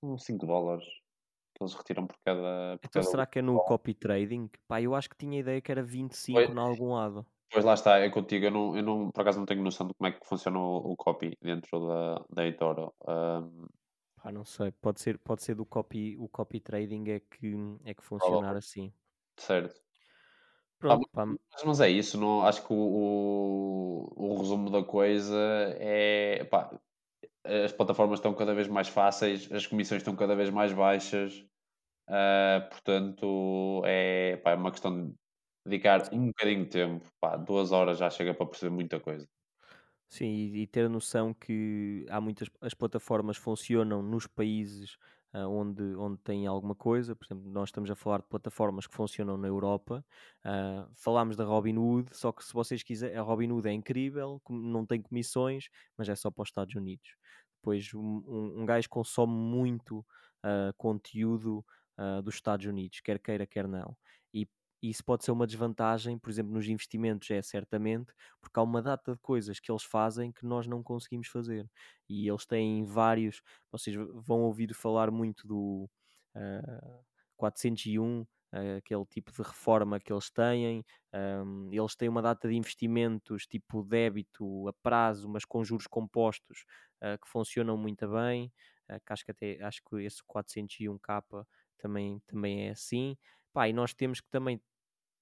são 5 dólares que eles retiram por cada. Por então cada será que é no copy trading? Pá, eu acho que tinha ideia que era 25 pois, em algum lado. Pois lá está, é contigo. Eu, não, eu não, por acaso não tenho noção de como é que funciona o, o copy dentro da, da eToro. Um... Pá, não sei, pode ser, pode ser do copy, o copy trading é que, é que funcionar oh, assim. Certo. Pronto, ah, mas, mas, é isso, não, acho que o, o, o resumo da coisa é pá, as plataformas estão cada vez mais fáceis, as comissões estão cada vez mais baixas, uh, portanto é, pá, é uma questão de dedicar um bocadinho de tempo, pá, duas horas já chega para perceber muita coisa. Sim, e, ter a noção que há muitas as plataformas funcionam nos países uh, onde, onde tem alguma coisa. Por exemplo, nós estamos a falar de plataformas que funcionam na Europa. Uh, falámos da Robinhood, só que se vocês quiserem, a Robinhood é incrível, não tem comissões, mas é só para os Estados Unidos. Depois, um, um, um gajo consome muito uh, conteúdo dos Estados Unidos, quer queira, quer não. E isso pode ser uma desvantagem, por exemplo, nos investimentos é certamente, porque há uma data de coisas que eles fazem que nós não conseguimos fazer. E eles têm vários, vocês vão ouvir falar muito do uh, 401, uh, aquele tipo de reforma que eles têm. Um, eles têm uma data de investimentos tipo débito a prazo, mas com juros compostos uh, que funcionam muito bem. Uh, que acho que até acho que esse 401k também, também é assim. Pá, e nós temos que também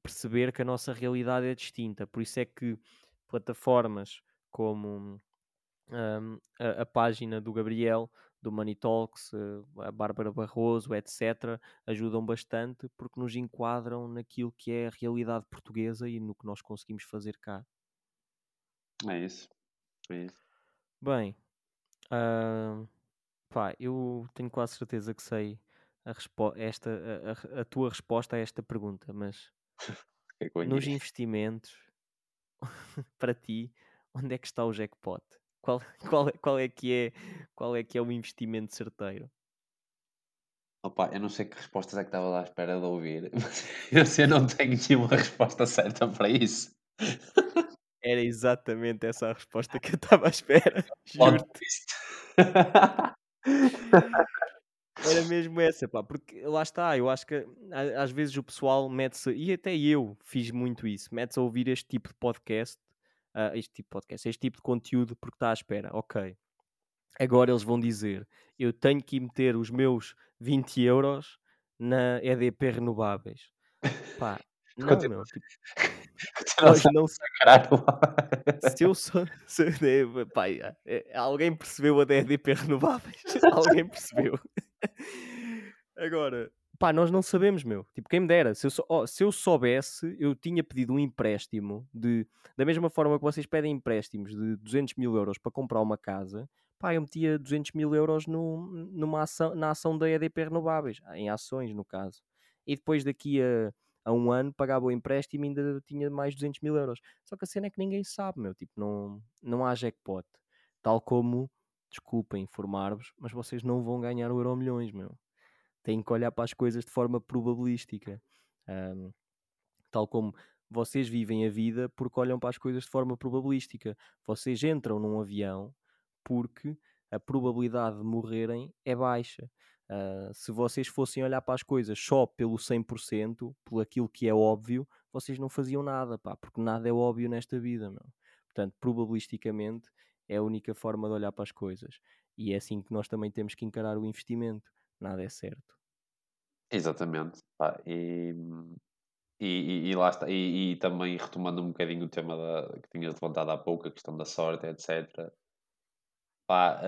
perceber que a nossa realidade é distinta. Por isso é que plataformas como um, a, a, página do Gabriel, do Money Talks, eh, a Bárbara Barroso, etc., ajudam bastante porque nos enquadram naquilo que é a realidade portuguesa e no que nós conseguimos fazer cá. É isso. É isso. Bem, uh, pá, eu tenho quase certeza que sei a, esta, a, a, tua resposta a esta pergunta, mas *laughs* é nos investimentos, *laughs* para ti, onde é que está o jackpot? Qual, *laughs* qual, qual, é que é, qual é que é o investimento certeiro? Opa, eu não sei que respostas é que estava lá à espera de ouvir. Eu, eu não tenho nenhuma resposta certa para isso. Era exatamente essa a resposta que eu estava à espera. Juro-te. Era mesmo essa, pá, porque lá está, eu acho que às vezes o pessoal mete-se, e até eu fiz muito isso, mete-se a ouvir este tipo de podcast, uh, este tipo de podcast, este tipo de conteúdo, porque está à espera, ok. Agora eles vão dizer, eu tenho que meter os meus 20 euros na EDP Renováveis. Pá, *laughs* não, meu, tipo, nós não se eu sou. Se, pá, é, alguém percebeu a EDP Renováveis? *laughs* alguém percebeu? *laughs* Agora, pá, nós não sabemos, meu. Tipo, quem me dera. Se eu, oh, se eu soubesse, eu tinha pedido um empréstimo de. Da mesma forma que vocês pedem empréstimos de 200 mil euros para comprar uma casa, pá, eu metia 200 mil euros no, numa ação, na ação da EDP Renováveis, em ações, no caso. E depois daqui a, a um ano pagava o empréstimo e ainda tinha mais 200 mil euros. Só que a cena é que ninguém sabe, meu. Tipo, não, não há jackpot. Tal como desculpem informar-vos, mas vocês não vão ganhar o Euro Milhões, meu. Têm que olhar para as coisas de forma probabilística. Um, tal como vocês vivem a vida porque olham para as coisas de forma probabilística. Vocês entram num avião porque a probabilidade de morrerem é baixa. Uh, se vocês fossem olhar para as coisas só pelo 100%, por aquilo que é óbvio, vocês não faziam nada, pá, porque nada é óbvio nesta vida, meu. Portanto, probabilisticamente, é a única forma de olhar para as coisas. E é assim que nós também temos que encarar o investimento. Nada é certo. Exatamente. E, e, e, lá está. E, e, também retomando um bocadinho o tema da, que tinhas levantado há pouco, a questão da sorte, etc. Pá,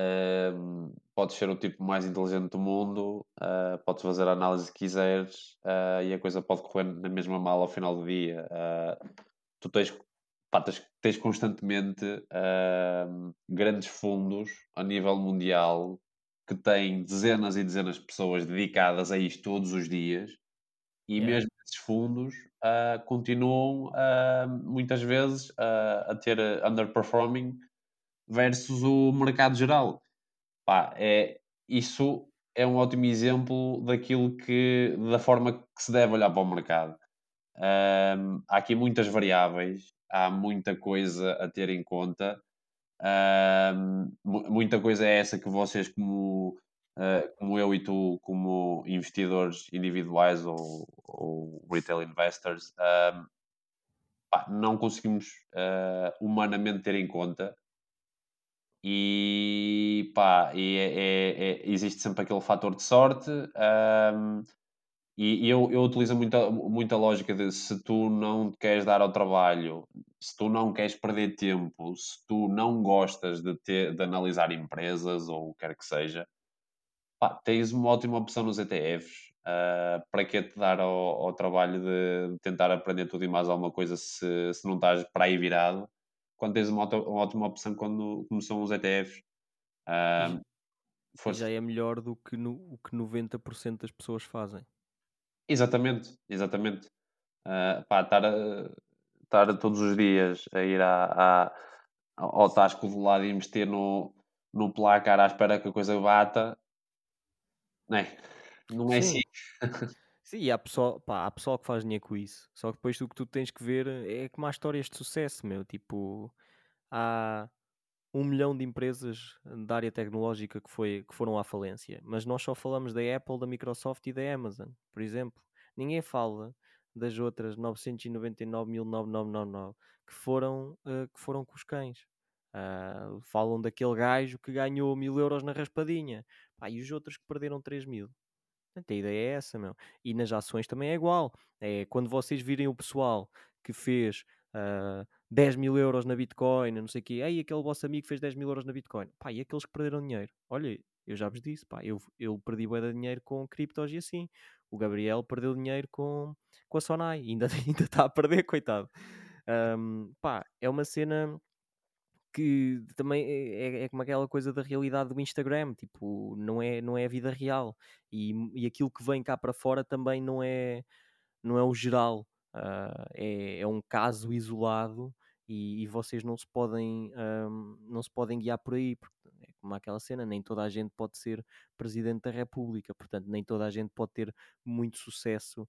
um, podes ser o tipo mais inteligente do mundo, uh, podes fazer a análise que quiseres uh, e a coisa pode correr na mesma mal ao final do dia. Uh, tu tens pá, tens, tens constantemente uh, grandes fundos a nível mundial que têm dezenas e dezenas de pessoas dedicadas a isto todos os dias e yeah. mesmo esses fundos uh, continuam uh, muitas vezes a ter underperforming versus o mercado geral. Pá, é, isso é um ótimo exemplo daquilo que, da forma que se deve olhar para o mercado. Um, há aqui muitas variáveis há muita coisa a ter em conta. Uh, muita coisa é essa que vocês, como, uh, como eu e tu, como investidores individuais ou, ou retail investors, uh, pá, não conseguimos ah, humanamente ter em conta. E, pá, e é, é, é, existe sempre aquele fator de sorte. E, e eu, eu utilizo muita, muita lógica de se tu não queres dar ao trabalho, se tu não queres perder tempo, se tu não gostas de, ter, de analisar empresas ou o que quer que seja, pá, tens uma ótima opção nos ETFs. Uh, ah, para que te dar ao, ao, trabalho de tentar aprender tudo e mais alguma coisa se, se não estás para aí virado, quando tens uma, uma ótima opção quando, são os ETFs. Uh, Força. já é melhor do que no, o que 90% das pessoas fazem. Exatamente, exatamente. Ah, pá, estar, a, estar todos os dias a ir à, à- ao tasco do lado e investir no, no placar à espera que a coisa bata, não é? Não é assim. Sim. Sim, e há pessoal, pá, há pessoal que faz dinheiro com isso. Só que depois o que tu tens que ver é como há histórias de sucesso, meu. Tipo, há um milhão de empresas da área tecnológica que, foi, que foram à falência. Mas nós só falamos da Apple, da Microsoft e da Amazon, por exemplo. Ninguém fala das outras 999.9999 que foram, eh, que foram com os cães. Ah, falam daquele gajo que ganhou mil euros na raspadinha. Pá, e os outros que perderam 3 mil. A ideia é essa, meu. E nas ações também é igual. É quando vocês virem o pessoal que fez ah, 10 mil euros na Bitcoin, não sei o quê, ei, aquele vosso amigo fez 10 mil euros na Bitcoin. Pá, e aqueles que perderam dinheiro? Olha, eu já vos disse, pá, eu, eu perdi bué de dinheiro com criptos e assim. O Gabriel perdeu dinheiro com, com a Sonai, ainda *laughs* está a perder, coitado. Ahm, pá, é uma cena que também é, é- é como aquela coisa da realidade do Instagram, tipo, não é, não é a vida real. E, e aquilo que vem cá para fora também não é, não é o geral, ah, é, é um caso isolado e, e vocês não se podem ahm, não se podem guiar por aí, porque é como aquela cena, nem toda a gente pode ser presidente da República, portanto, nem toda a gente pode ter muito sucesso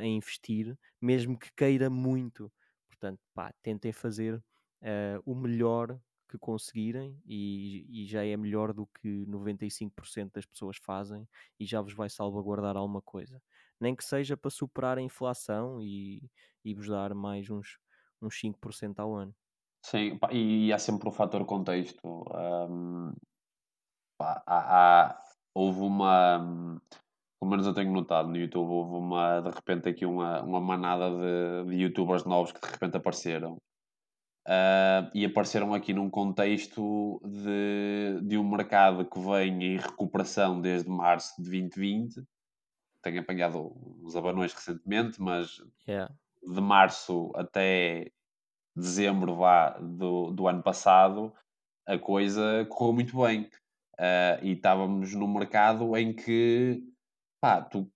em investir, mesmo que queira muito. Portanto, pá, tentem fazer ah, o melhor que conseguirem e, e já é melhor do que 95% das pessoas fazem e já vos vai salvaguardar alguma coisa nem que seja para superar a inflação e, e vos dar mais uns, uns 5% ao ano. Sim, e há sempre o fator contexto. Ahm, pá, há, há- houve uma, hum, pelo menos eu tenho notado no YouTube, houve uma, de repente aqui uma, uma manada de, de youtubers novos que de repente apareceram. Ah, e apareceram aqui num contexto de, de um mercado que vem em recuperação desde março de 2020. Tenho apanhado uns abanões recentemente, mas Yeah. de março até dezembro vá, do, do ano passado, a coisa correu muito bem. Ah, e estávamos num mercado em que, pá, tu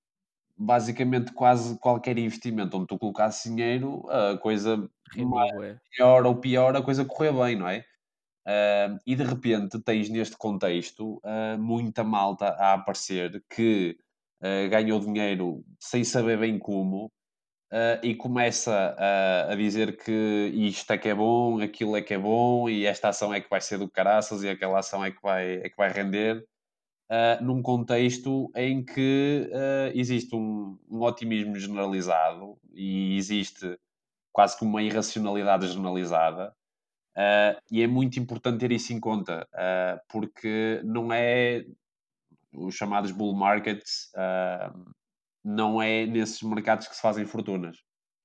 basicamente quase qualquer investimento onde tu colocasses dinheiro, a coisa melhor ou pior, a coisa correr bem, não é? Ah, e de repente tens neste contexto ah, muita malta a aparecer que ah, ganhou dinheiro sem saber bem como ah, e começa a, a dizer que isto é que é bom, aquilo é que é bom e esta ação é que vai ser do caraças e aquela ação é que vai, é que vai render. ah, num contexto em que existe um, um otimismo generalizado e existe quase que uma irracionalidade generalizada, Uh, e é muito importante ter isso em conta, uh, porque não é os chamados bull markets, uh, não é nesses mercados que se fazem fortunas,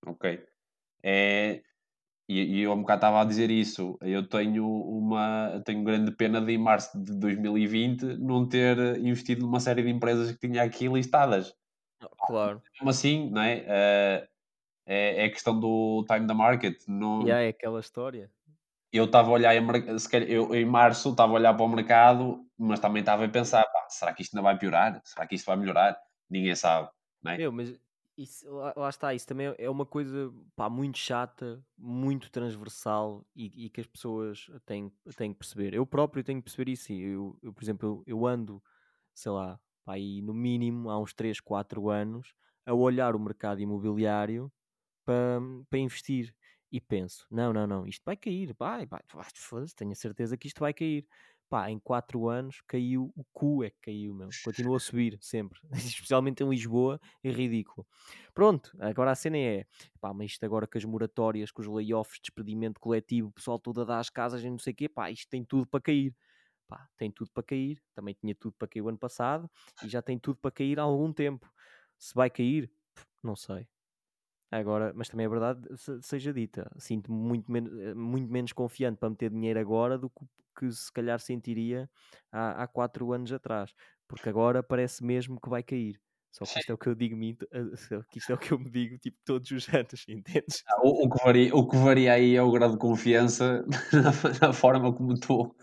ok? É, e, e eu um bocado estava a dizer isso, eu tenho uma tenho grande pena de em março de 2020 não ter investido numa série de empresas que tinha aqui listadas. Claro. Mesmo assim, não é? Uh, é, é questão do time da market. Não, E é aquela história. Eu estava a olhar em, se calhar, eu, em março estava a olhar para o mercado, mas também estava a pensar, será que isto ainda vai piorar? Será que isto vai melhorar? Ninguém sabe, não é? Meu, mas isso, lá, lá está, isso também é uma coisa pá, muito chata, muito transversal e, e que as pessoas têm, têm que perceber. Eu próprio tenho que perceber isso. Eu, eu, por exemplo, eu, eu ando, sei lá, pá, aí no mínimo há uns 3, 4 anos a olhar o mercado imobiliário para, para investir. E penso, não, não, não, isto vai cair, vai, vai, vai, foda-se, tenho a certeza que isto vai cair. Pá, em 4 anos caiu, o cu é que caiu, meu. Continua a subir sempre, *laughs* especialmente em Lisboa, é ridículo. Pronto, agora a cena é, pá, mas isto agora com as moratórias, com os layoffs, despedimento coletivo, o pessoal todo a dar as casas e não sei o quê, pá, isto tem tudo para cair. Pá, tem tudo para cair, também tinha tudo para cair o ano passado e já tem tudo para cair há algum tempo. Se vai cair, não sei. Agora, mas também é verdade, se- seja dita, sinto-me muito, men eh, muito menos confiante para meter dinheiro agora do que, que se calhar sentiria há, há quatro anos atrás, porque agora parece mesmo que vai cair. Só que isto é o que eu digo, eh, que isto é o que eu me digo tipo todos os *laughs* anos, entendes? Ah, O, o que varia, o que varia aí é o grau de confiança *laughs* na, na forma como tu,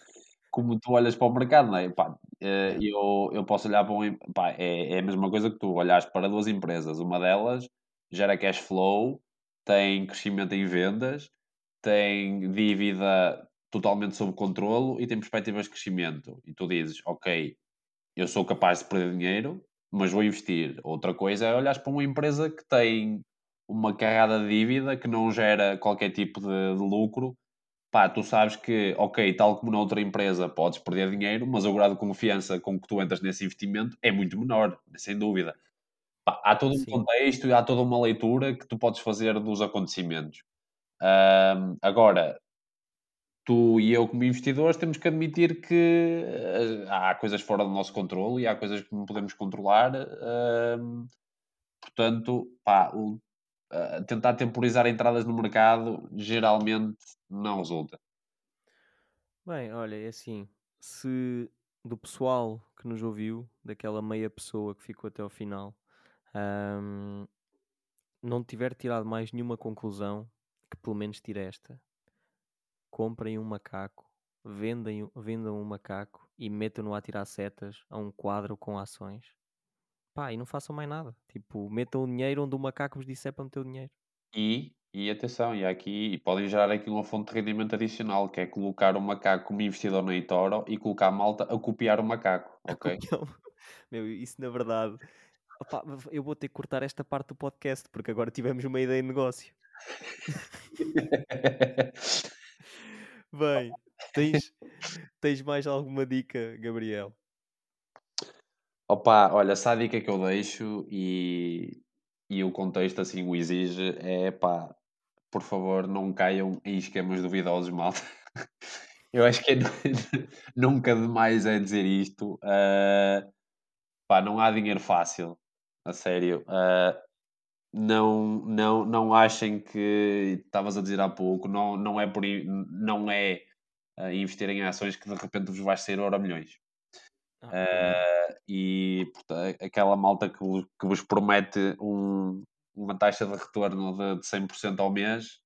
como tu olhas para o mercado, não é? Pá, eh, Yeah. eu, eu posso olhar para um. Pá, é, é a mesma coisa que tu olhas para duas empresas. Uma delas gera cash flow, tem crescimento em vendas, tem dívida totalmente sob controlo e tem perspectivas de crescimento. E tu dizes, ok, eu sou capaz de perder dinheiro, mas vou investir. Outra coisa é olhar para uma empresa que tem uma carrada de dívida que não gera qualquer tipo de, de lucro. Pá, tu sabes que, ok, tal como na outra empresa podes perder dinheiro, mas o grau de confiança com que tu entras nesse investimento é muito menor, sem dúvida. Há todo um Sim. contexto e há toda uma leitura que tu podes fazer dos acontecimentos. Ahm, agora, tu e eu, como investidores, temos que admitir que eh, há coisas fora do nosso controle e há coisas que não podemos controlar. ahm, portanto, pá, o- ah, tentar temporizar entradas no mercado geralmente não resulta. Bem, olha, é assim, se do pessoal que nos ouviu, daquela meia pessoa que ficou até ao final, ahm, não tiver tirado mais nenhuma conclusão, que pelo menos tire esta. Comprem um macaco, vendem, o- vendam um macaco e metam-no a tirar setas a um quadro com ações. Pá, e não façam mais nada. Tipo, metam o dinheiro onde o macaco vos disser para meter o dinheiro. E, e atenção, e aqui e podem gerar aqui uma fonte de rendimento adicional, que é colocar o macaco como investidor na eToro e colocar a malta a copiar o macaco, *laughs* ok? Meu, isso na verdade. Opá, eu vou ter que cortar esta parte do podcast porque agora tivemos uma ideia de negócio. *laughs* Bem, tens, tens mais alguma dica, Gabriel? Opa, olha, se há a dica que eu deixo e, e o contexto assim o exige, é pá, por favor, não caiam em esquemas duvidosos, malta. *laughs* Eu acho que é nu- *laughs* nunca demais é dizer isto. ah, pá, não há dinheiro fácil, a sério. Ah, não, não, não achem que estavas a dizer há pouco, não, não é por não é ah, investir em ações que de repente vos vai sair ora milhões. Ah. Eh, e portanto, aquela malta que vos, que vos promete um- uma taxa de retorno de, de 100% ao mês,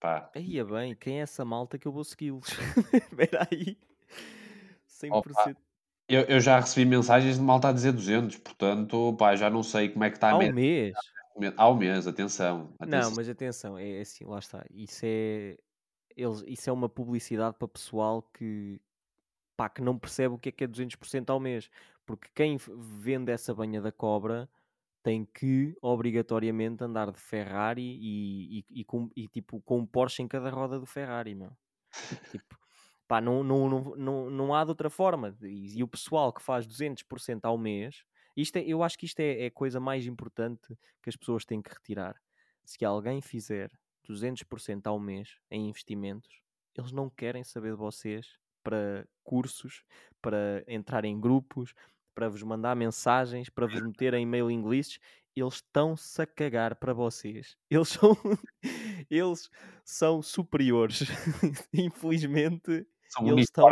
pá, Aí é bem, quem é essa malta que eu vou segui-los? *laughs* Espera aí. opa, 100% eu, eu já recebi mensagens de malta a dizer 200, portanto, pá, já não sei como é que está a ao média mês. ao mês, atenção, Não, atenção. mas atenção, é é assim, lá está. Isso é, eles, isso é uma publicidade para pessoal que, pá, que não percebe o que é que é 200% ao mês. Porque quem vende essa banha da cobra tem que, obrigatoriamente, andar de Ferrari e, e, e com, e, tipo, com um Porsche em cada roda do Ferrari, meu. Tipo, pá, não, não, não, não, não há de outra forma. E, e o pessoal que faz 200% ao mês, isto é, eu acho que isto é, é a coisa mais importante que as pessoas têm que retirar. Se alguém fizer 200% ao mês em investimentos, eles não querem saber de vocês para cursos, para entrar em grupos, para vos mandar mensagens, para vos meter em mailing lists. Eles estão-se a cagar para vocês. *laughs* Eles são, eles são superiores. *laughs* Infelizmente, São eles estão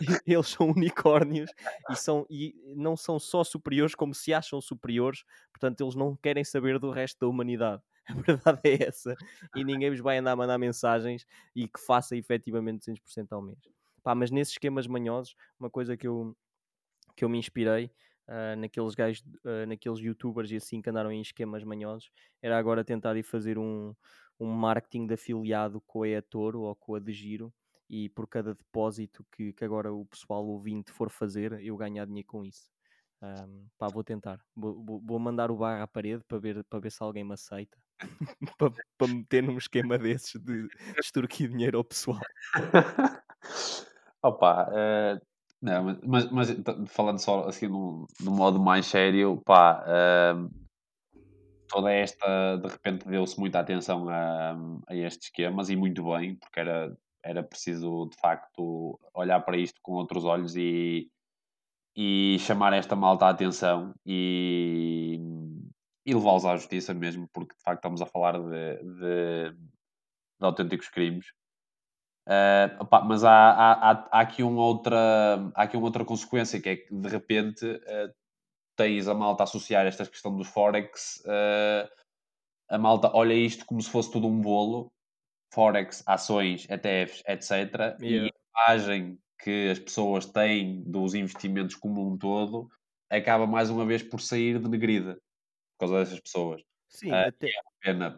*laughs* eles são unicórnios e, são, e não são só superiores como se acham superiores, portanto eles não querem saber do resto da humanidade. *laughs* A verdade é essa. E ninguém vos vai andar a mandar mensagens e que faça efetivamente 100% ao mês. Pá, mas nesses esquemas manhosos, uma coisa que eu, que eu me inspirei ah, naqueles gajos, ah, naqueles youtubers e assim que andaram em esquemas manhosos, era agora tentar ir fazer um, um marketing de afiliado com a eToro ou com a de Giro e por cada depósito que, que agora o pessoal ouvinte for fazer, eu ganhar dinheiro com isso. Ahm, pá, vou tentar. Vou, vou- mandar o barra à parede para ver, para ver se alguém me aceita. *laughs* para, para meter num esquema desses de extorquir dinheiro ao pessoal. *laughs* Opa, eh, não, mas, mas, t- falando só assim num, num modo mais sério, pá, eh, toda esta, de repente deu-se muita atenção a, a estes esquemas e muito bem, porque era, era preciso de facto olhar para isto com outros olhos e, e chamar esta malta a atenção e, e levá-los à justiça mesmo, porque de facto estamos a falar de, de, de autênticos crimes. Eh, opá, mas há, há, há, há aqui uma outra, há aqui uma outra consequência, que é que de repente eh, tens a malta associar esta questão dos Forex, eh, a malta olha isto como se fosse tudo um bolo, Forex, ações, ETFs, etc. E Yeah. a imagem que as pessoas têm dos investimentos como um todo acaba mais uma vez por sair denegrida por causa dessas pessoas. Sim, Ah, até, e é pena,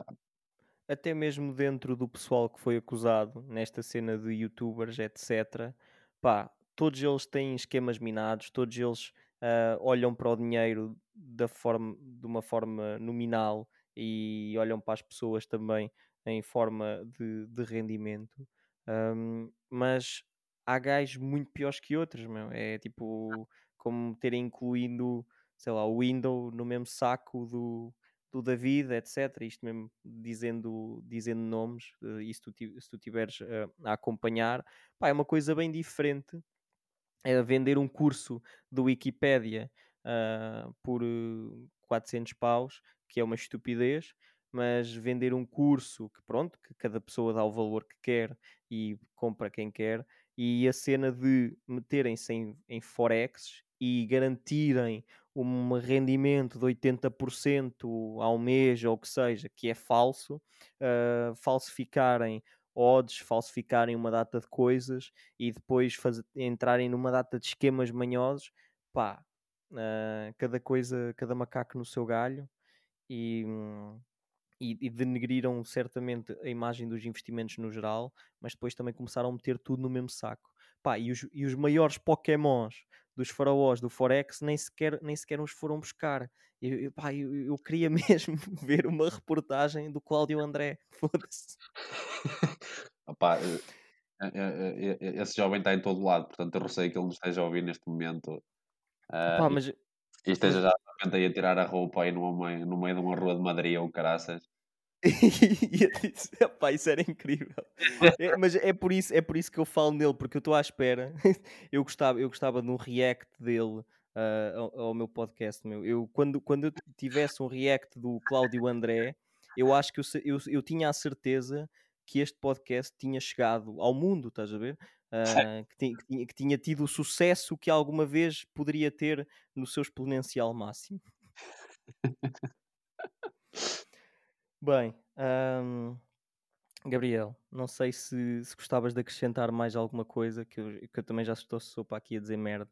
até mesmo dentro do pessoal que foi acusado nesta cena de youtubers, etc. Pá, todos eles têm esquemas minados, todos eles ah, olham para o dinheiro da forma, de uma forma nominal e olham para as pessoas também em forma de, de rendimento. Ahm, mas há gajos muito piores que outros, meu. É tipo como terem incluído, sei lá, o Windows no mesmo saco do, do David, etc. Isto mesmo dizendo, dizendo nomes, eh, e se tu, se tu tiveres eh, a acompanhar, pá, é uma coisa bem diferente. É vender um curso do Wikipédia ah, por eh, 400 paus, que é uma estupidez, mas vender um curso que, pronto, que cada pessoa dá o valor que quer e compra quem quer, e a cena de meterem-se em, em Forex e garantirem um rendimento de 80% ao mês ou o que seja, que é falso, ah, falsificarem odds, falsificarem uma data de coisas e depois entrarem numa data de esquemas manhosos, pá, ah, cada coisa, cada macaco no seu galho e, hum, e, e denegriram certamente a imagem dos investimentos no geral, mas depois também começaram a meter tudo no mesmo saco. Pá, e, os, e os maiores pokémons dos faraós do Forex nem sequer, nem sequer os foram buscar. Eu, eu, pá, eu, eu queria *laughs* mesmo ver uma reportagem do Cláudio André. *laughs* Foda-se. *laughs* Eh, eh, eh, esse jovem está em todo lado, portanto eu receio que ele nos esteja a ouvir neste momento Pá, e, mas, e esteja já a tirar a roupa aí no meio, no meio de uma rua de Madrid ou caraças. *laughs* E eu disse, "Epá, isso era incrível. É, mas é por, isso, é por isso que eu falo nele, porque eu estou à espera. *laughs* eu, gostava, eu gostava de um react dele ah, ao, ao meu podcast. Meu. Eu, quando, quando eu tivesse um react do Cláudio André, eu acho que eu, eu, eu tinha a certeza que este podcast tinha chegado ao mundo, estás a ver? Ah, que, ti- que tinha, que tinha tido o sucesso que alguma vez poderia ter no seu exponencial máximo. *laughs* Bem, Gabriel, não sei se, se gostavas de acrescentar mais alguma coisa, que eu, que eu também já estou sopa aqui a dizer merda.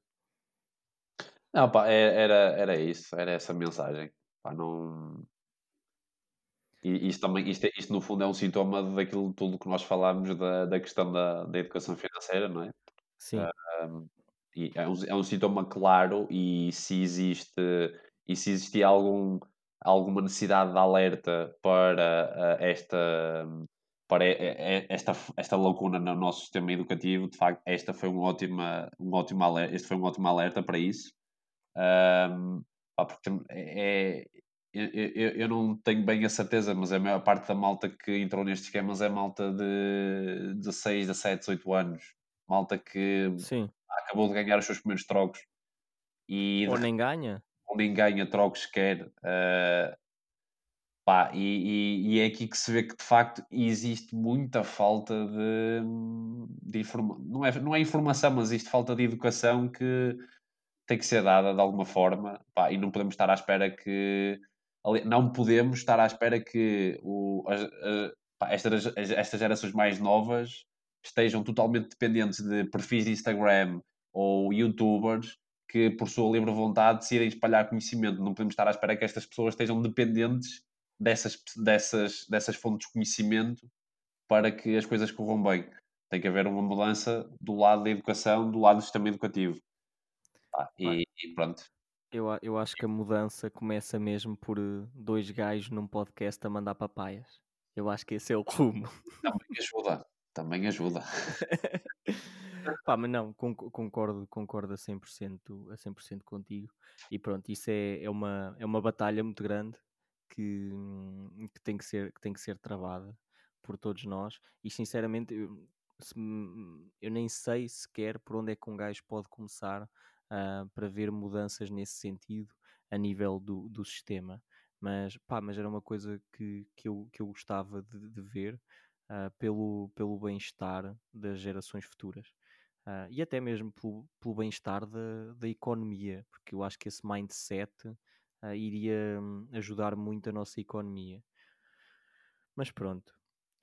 Não, pá, é- era, era isso, era essa mensagem. Pá, não... E isto também, isto, é- isto no fundo é um sintoma daquilo tudo que nós falámos da, da questão da, da educação financeira, não é? Sim, é um, é um sintoma claro e se existe e se existia algum, alguma necessidade de alerta para uh, esta para esta, esta lacuna no nosso sistema educativo, de facto, esta foi um ótimo, um ótimo alerta, este foi um ótimo alerta para isso. Um, porque é, é- eu, eu, não tenho bem a certeza, mas a maior parte da malta que entrou nestes esquemas é malta de 16, 17, 18 anos. Malta que sim. acabou de ganhar os seus primeiros trocos e de Ou nem ganha? Nem ganha trocos sequer. eh, pá, e, e- e é aqui que se vê que de facto existe muita falta de, de informação. Não é, não é informação, mas existe falta de educação que tem que ser dada de alguma forma. Pá, e não podemos estar à espera que. Não podemos estar à espera que o, pá, estas, estas gerações mais novas estejam totalmente dependentes de perfis de Instagram ou youtubers que, por sua livre vontade, decidem espalhar conhecimento. Não podemos estar à espera que estas pessoas estejam dependentes dessas, dessas, dessas fontes de conhecimento para que as coisas corram bem. Tem que haver uma mudança do lado da educação, do lado do sistema educativo. Pá, e, e pronto. eu, eu acho que a mudança começa mesmo por eh, dois gajos num podcast a mandar papaias. Eu acho que esse é o rumo. Também ajuda. Também ajuda. *laughs* Pá, mas não, conc- concordo, concordo a 100%, a 100% contigo. E pronto, isso é, é, uma, é uma batalha muito grande que, hum, que, tem que, ser, que tem que ser travada por todos nós. E sinceramente, eu, se me- eu nem sei sequer por onde é que um gajo pode começar ah, para ver mudanças nesse sentido a nível do, do sistema. Mas, pá, mas era uma coisa que, que, eu, que eu gostava de, de ver ah, pelo, pelo bem-estar das gerações futuras. Ah, e até mesmo pelo, pelo bem-estar da, da economia, porque eu acho que esse mindset ah, iria hum, ajudar muito a nossa economia. Mas pronto,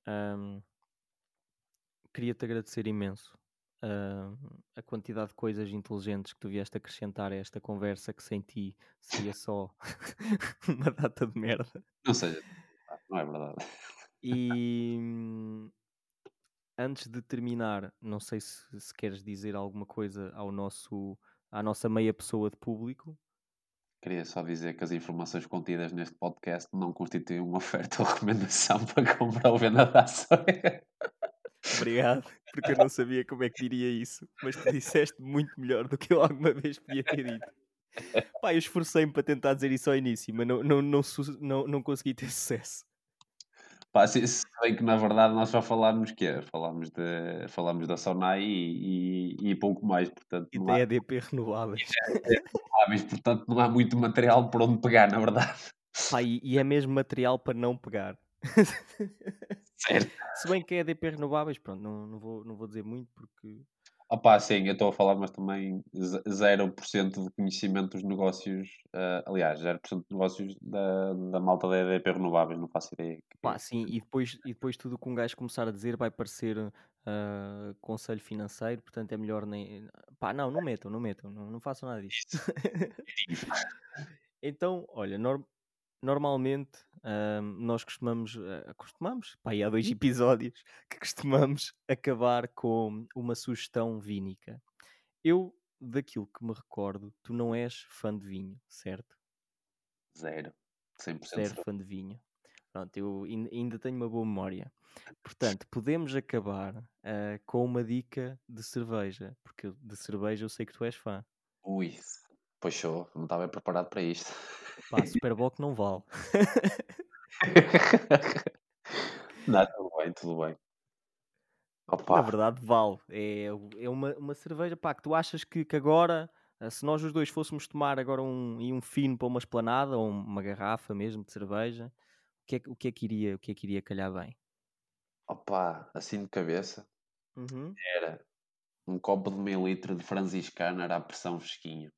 hum, queria-te agradecer imenso ah, a quantidade de coisas inteligentes que tu vieste acrescentar a esta conversa que sem ti seria só *laughs* uma data de merda. Não seja, não é verdade. E antes de terminar, não sei se, se queres dizer alguma coisa ao nosso, à nossa meia pessoa de público. Queria só dizer que as informações contidas neste podcast não constituem uma oferta ou recomendação *laughs* para comprar ou venda de ações. Obrigado, porque eu não sabia como é que diria isso, mas tu disseste muito melhor do que eu alguma vez podia ter dito. Pá, eu esforcei-me para tentar dizer isso ao início, mas não, não, não, não, não consegui ter sucesso. Pá, se, se bem que na verdade nós só falámos que é, falámos, de, falámos da Sonai e, e, e pouco mais, portanto E da EDP renováveis. renováveis, portanto não há muito material por onde pegar, na verdade. Pá, e, e é mesmo material para não pegar. Certo. Se bem que é EDP renováveis, pronto, não, não, vou, não vou dizer muito porque Opá, sim, eu estou a falar, mas também ze- 0% de conhecimento dos negócios, ah, aliás, 0% de negócios da, da malta da EDP Renováveis, não faço ideia. que- Pá, sim, e depois, e depois tudo o que um gajo começar a dizer vai parecer ah, conselho financeiro, portanto é melhor nem. Pá, não, não metam, não metam, não, não façam nada disso. *laughs* então, olha, normalmente ahm, nós costumamos, ah, costumamos, pá, há dois episódios *laughs* que costumamos acabar com uma sugestão vínica. Eu, daquilo que me recordo, tu não és fã de vinho, certo? Zero. 100% Zero zero. fã de vinho. Pronto, eu ain- ainda tenho uma boa memória. Portanto, podemos acabar ah, com uma dica de cerveja, porque de cerveja eu sei que tu és fã. Ui, pois show, não estava preparado para isto. Pá, Superboc não vale. *laughs* não, tudo bem, tudo bem. Na Opa, verdade, vale. É, é uma, uma cerveja pá, que tu achas que, que agora, ah, se nós os dois fôssemos tomar agora um, e um fino para uma esplanada ou uma garrafa mesmo de cerveja, o que é, que- o que, é que iria, o que é que iria calhar bem? opa, assim de cabeça, Uhum. era um copo de meio litro de franciscana à pressão fresquinho.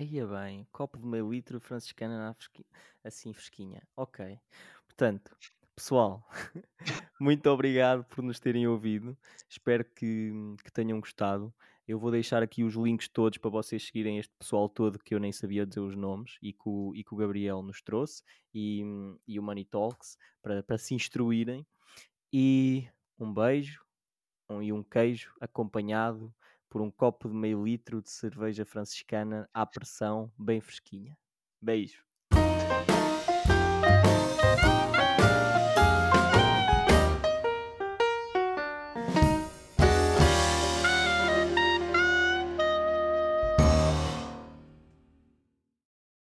Aí é bem, copo de meio litro, franciscana na fresqui- assim fresquinha. Ok. Portanto, pessoal, *laughs* muito obrigado por nos terem ouvido. Espero que, que tenham gostado. Eu vou deixar aqui os links todos para vocês seguirem este pessoal todo que eu nem sabia dizer os nomes e que o, e que o Gabriel nos trouxe e, e o Money Talks para, para se instruírem. E um beijo um- e um queijo acompanhado por um copo de meio litro de cerveja franciscana à pressão, bem fresquinha. Beijo.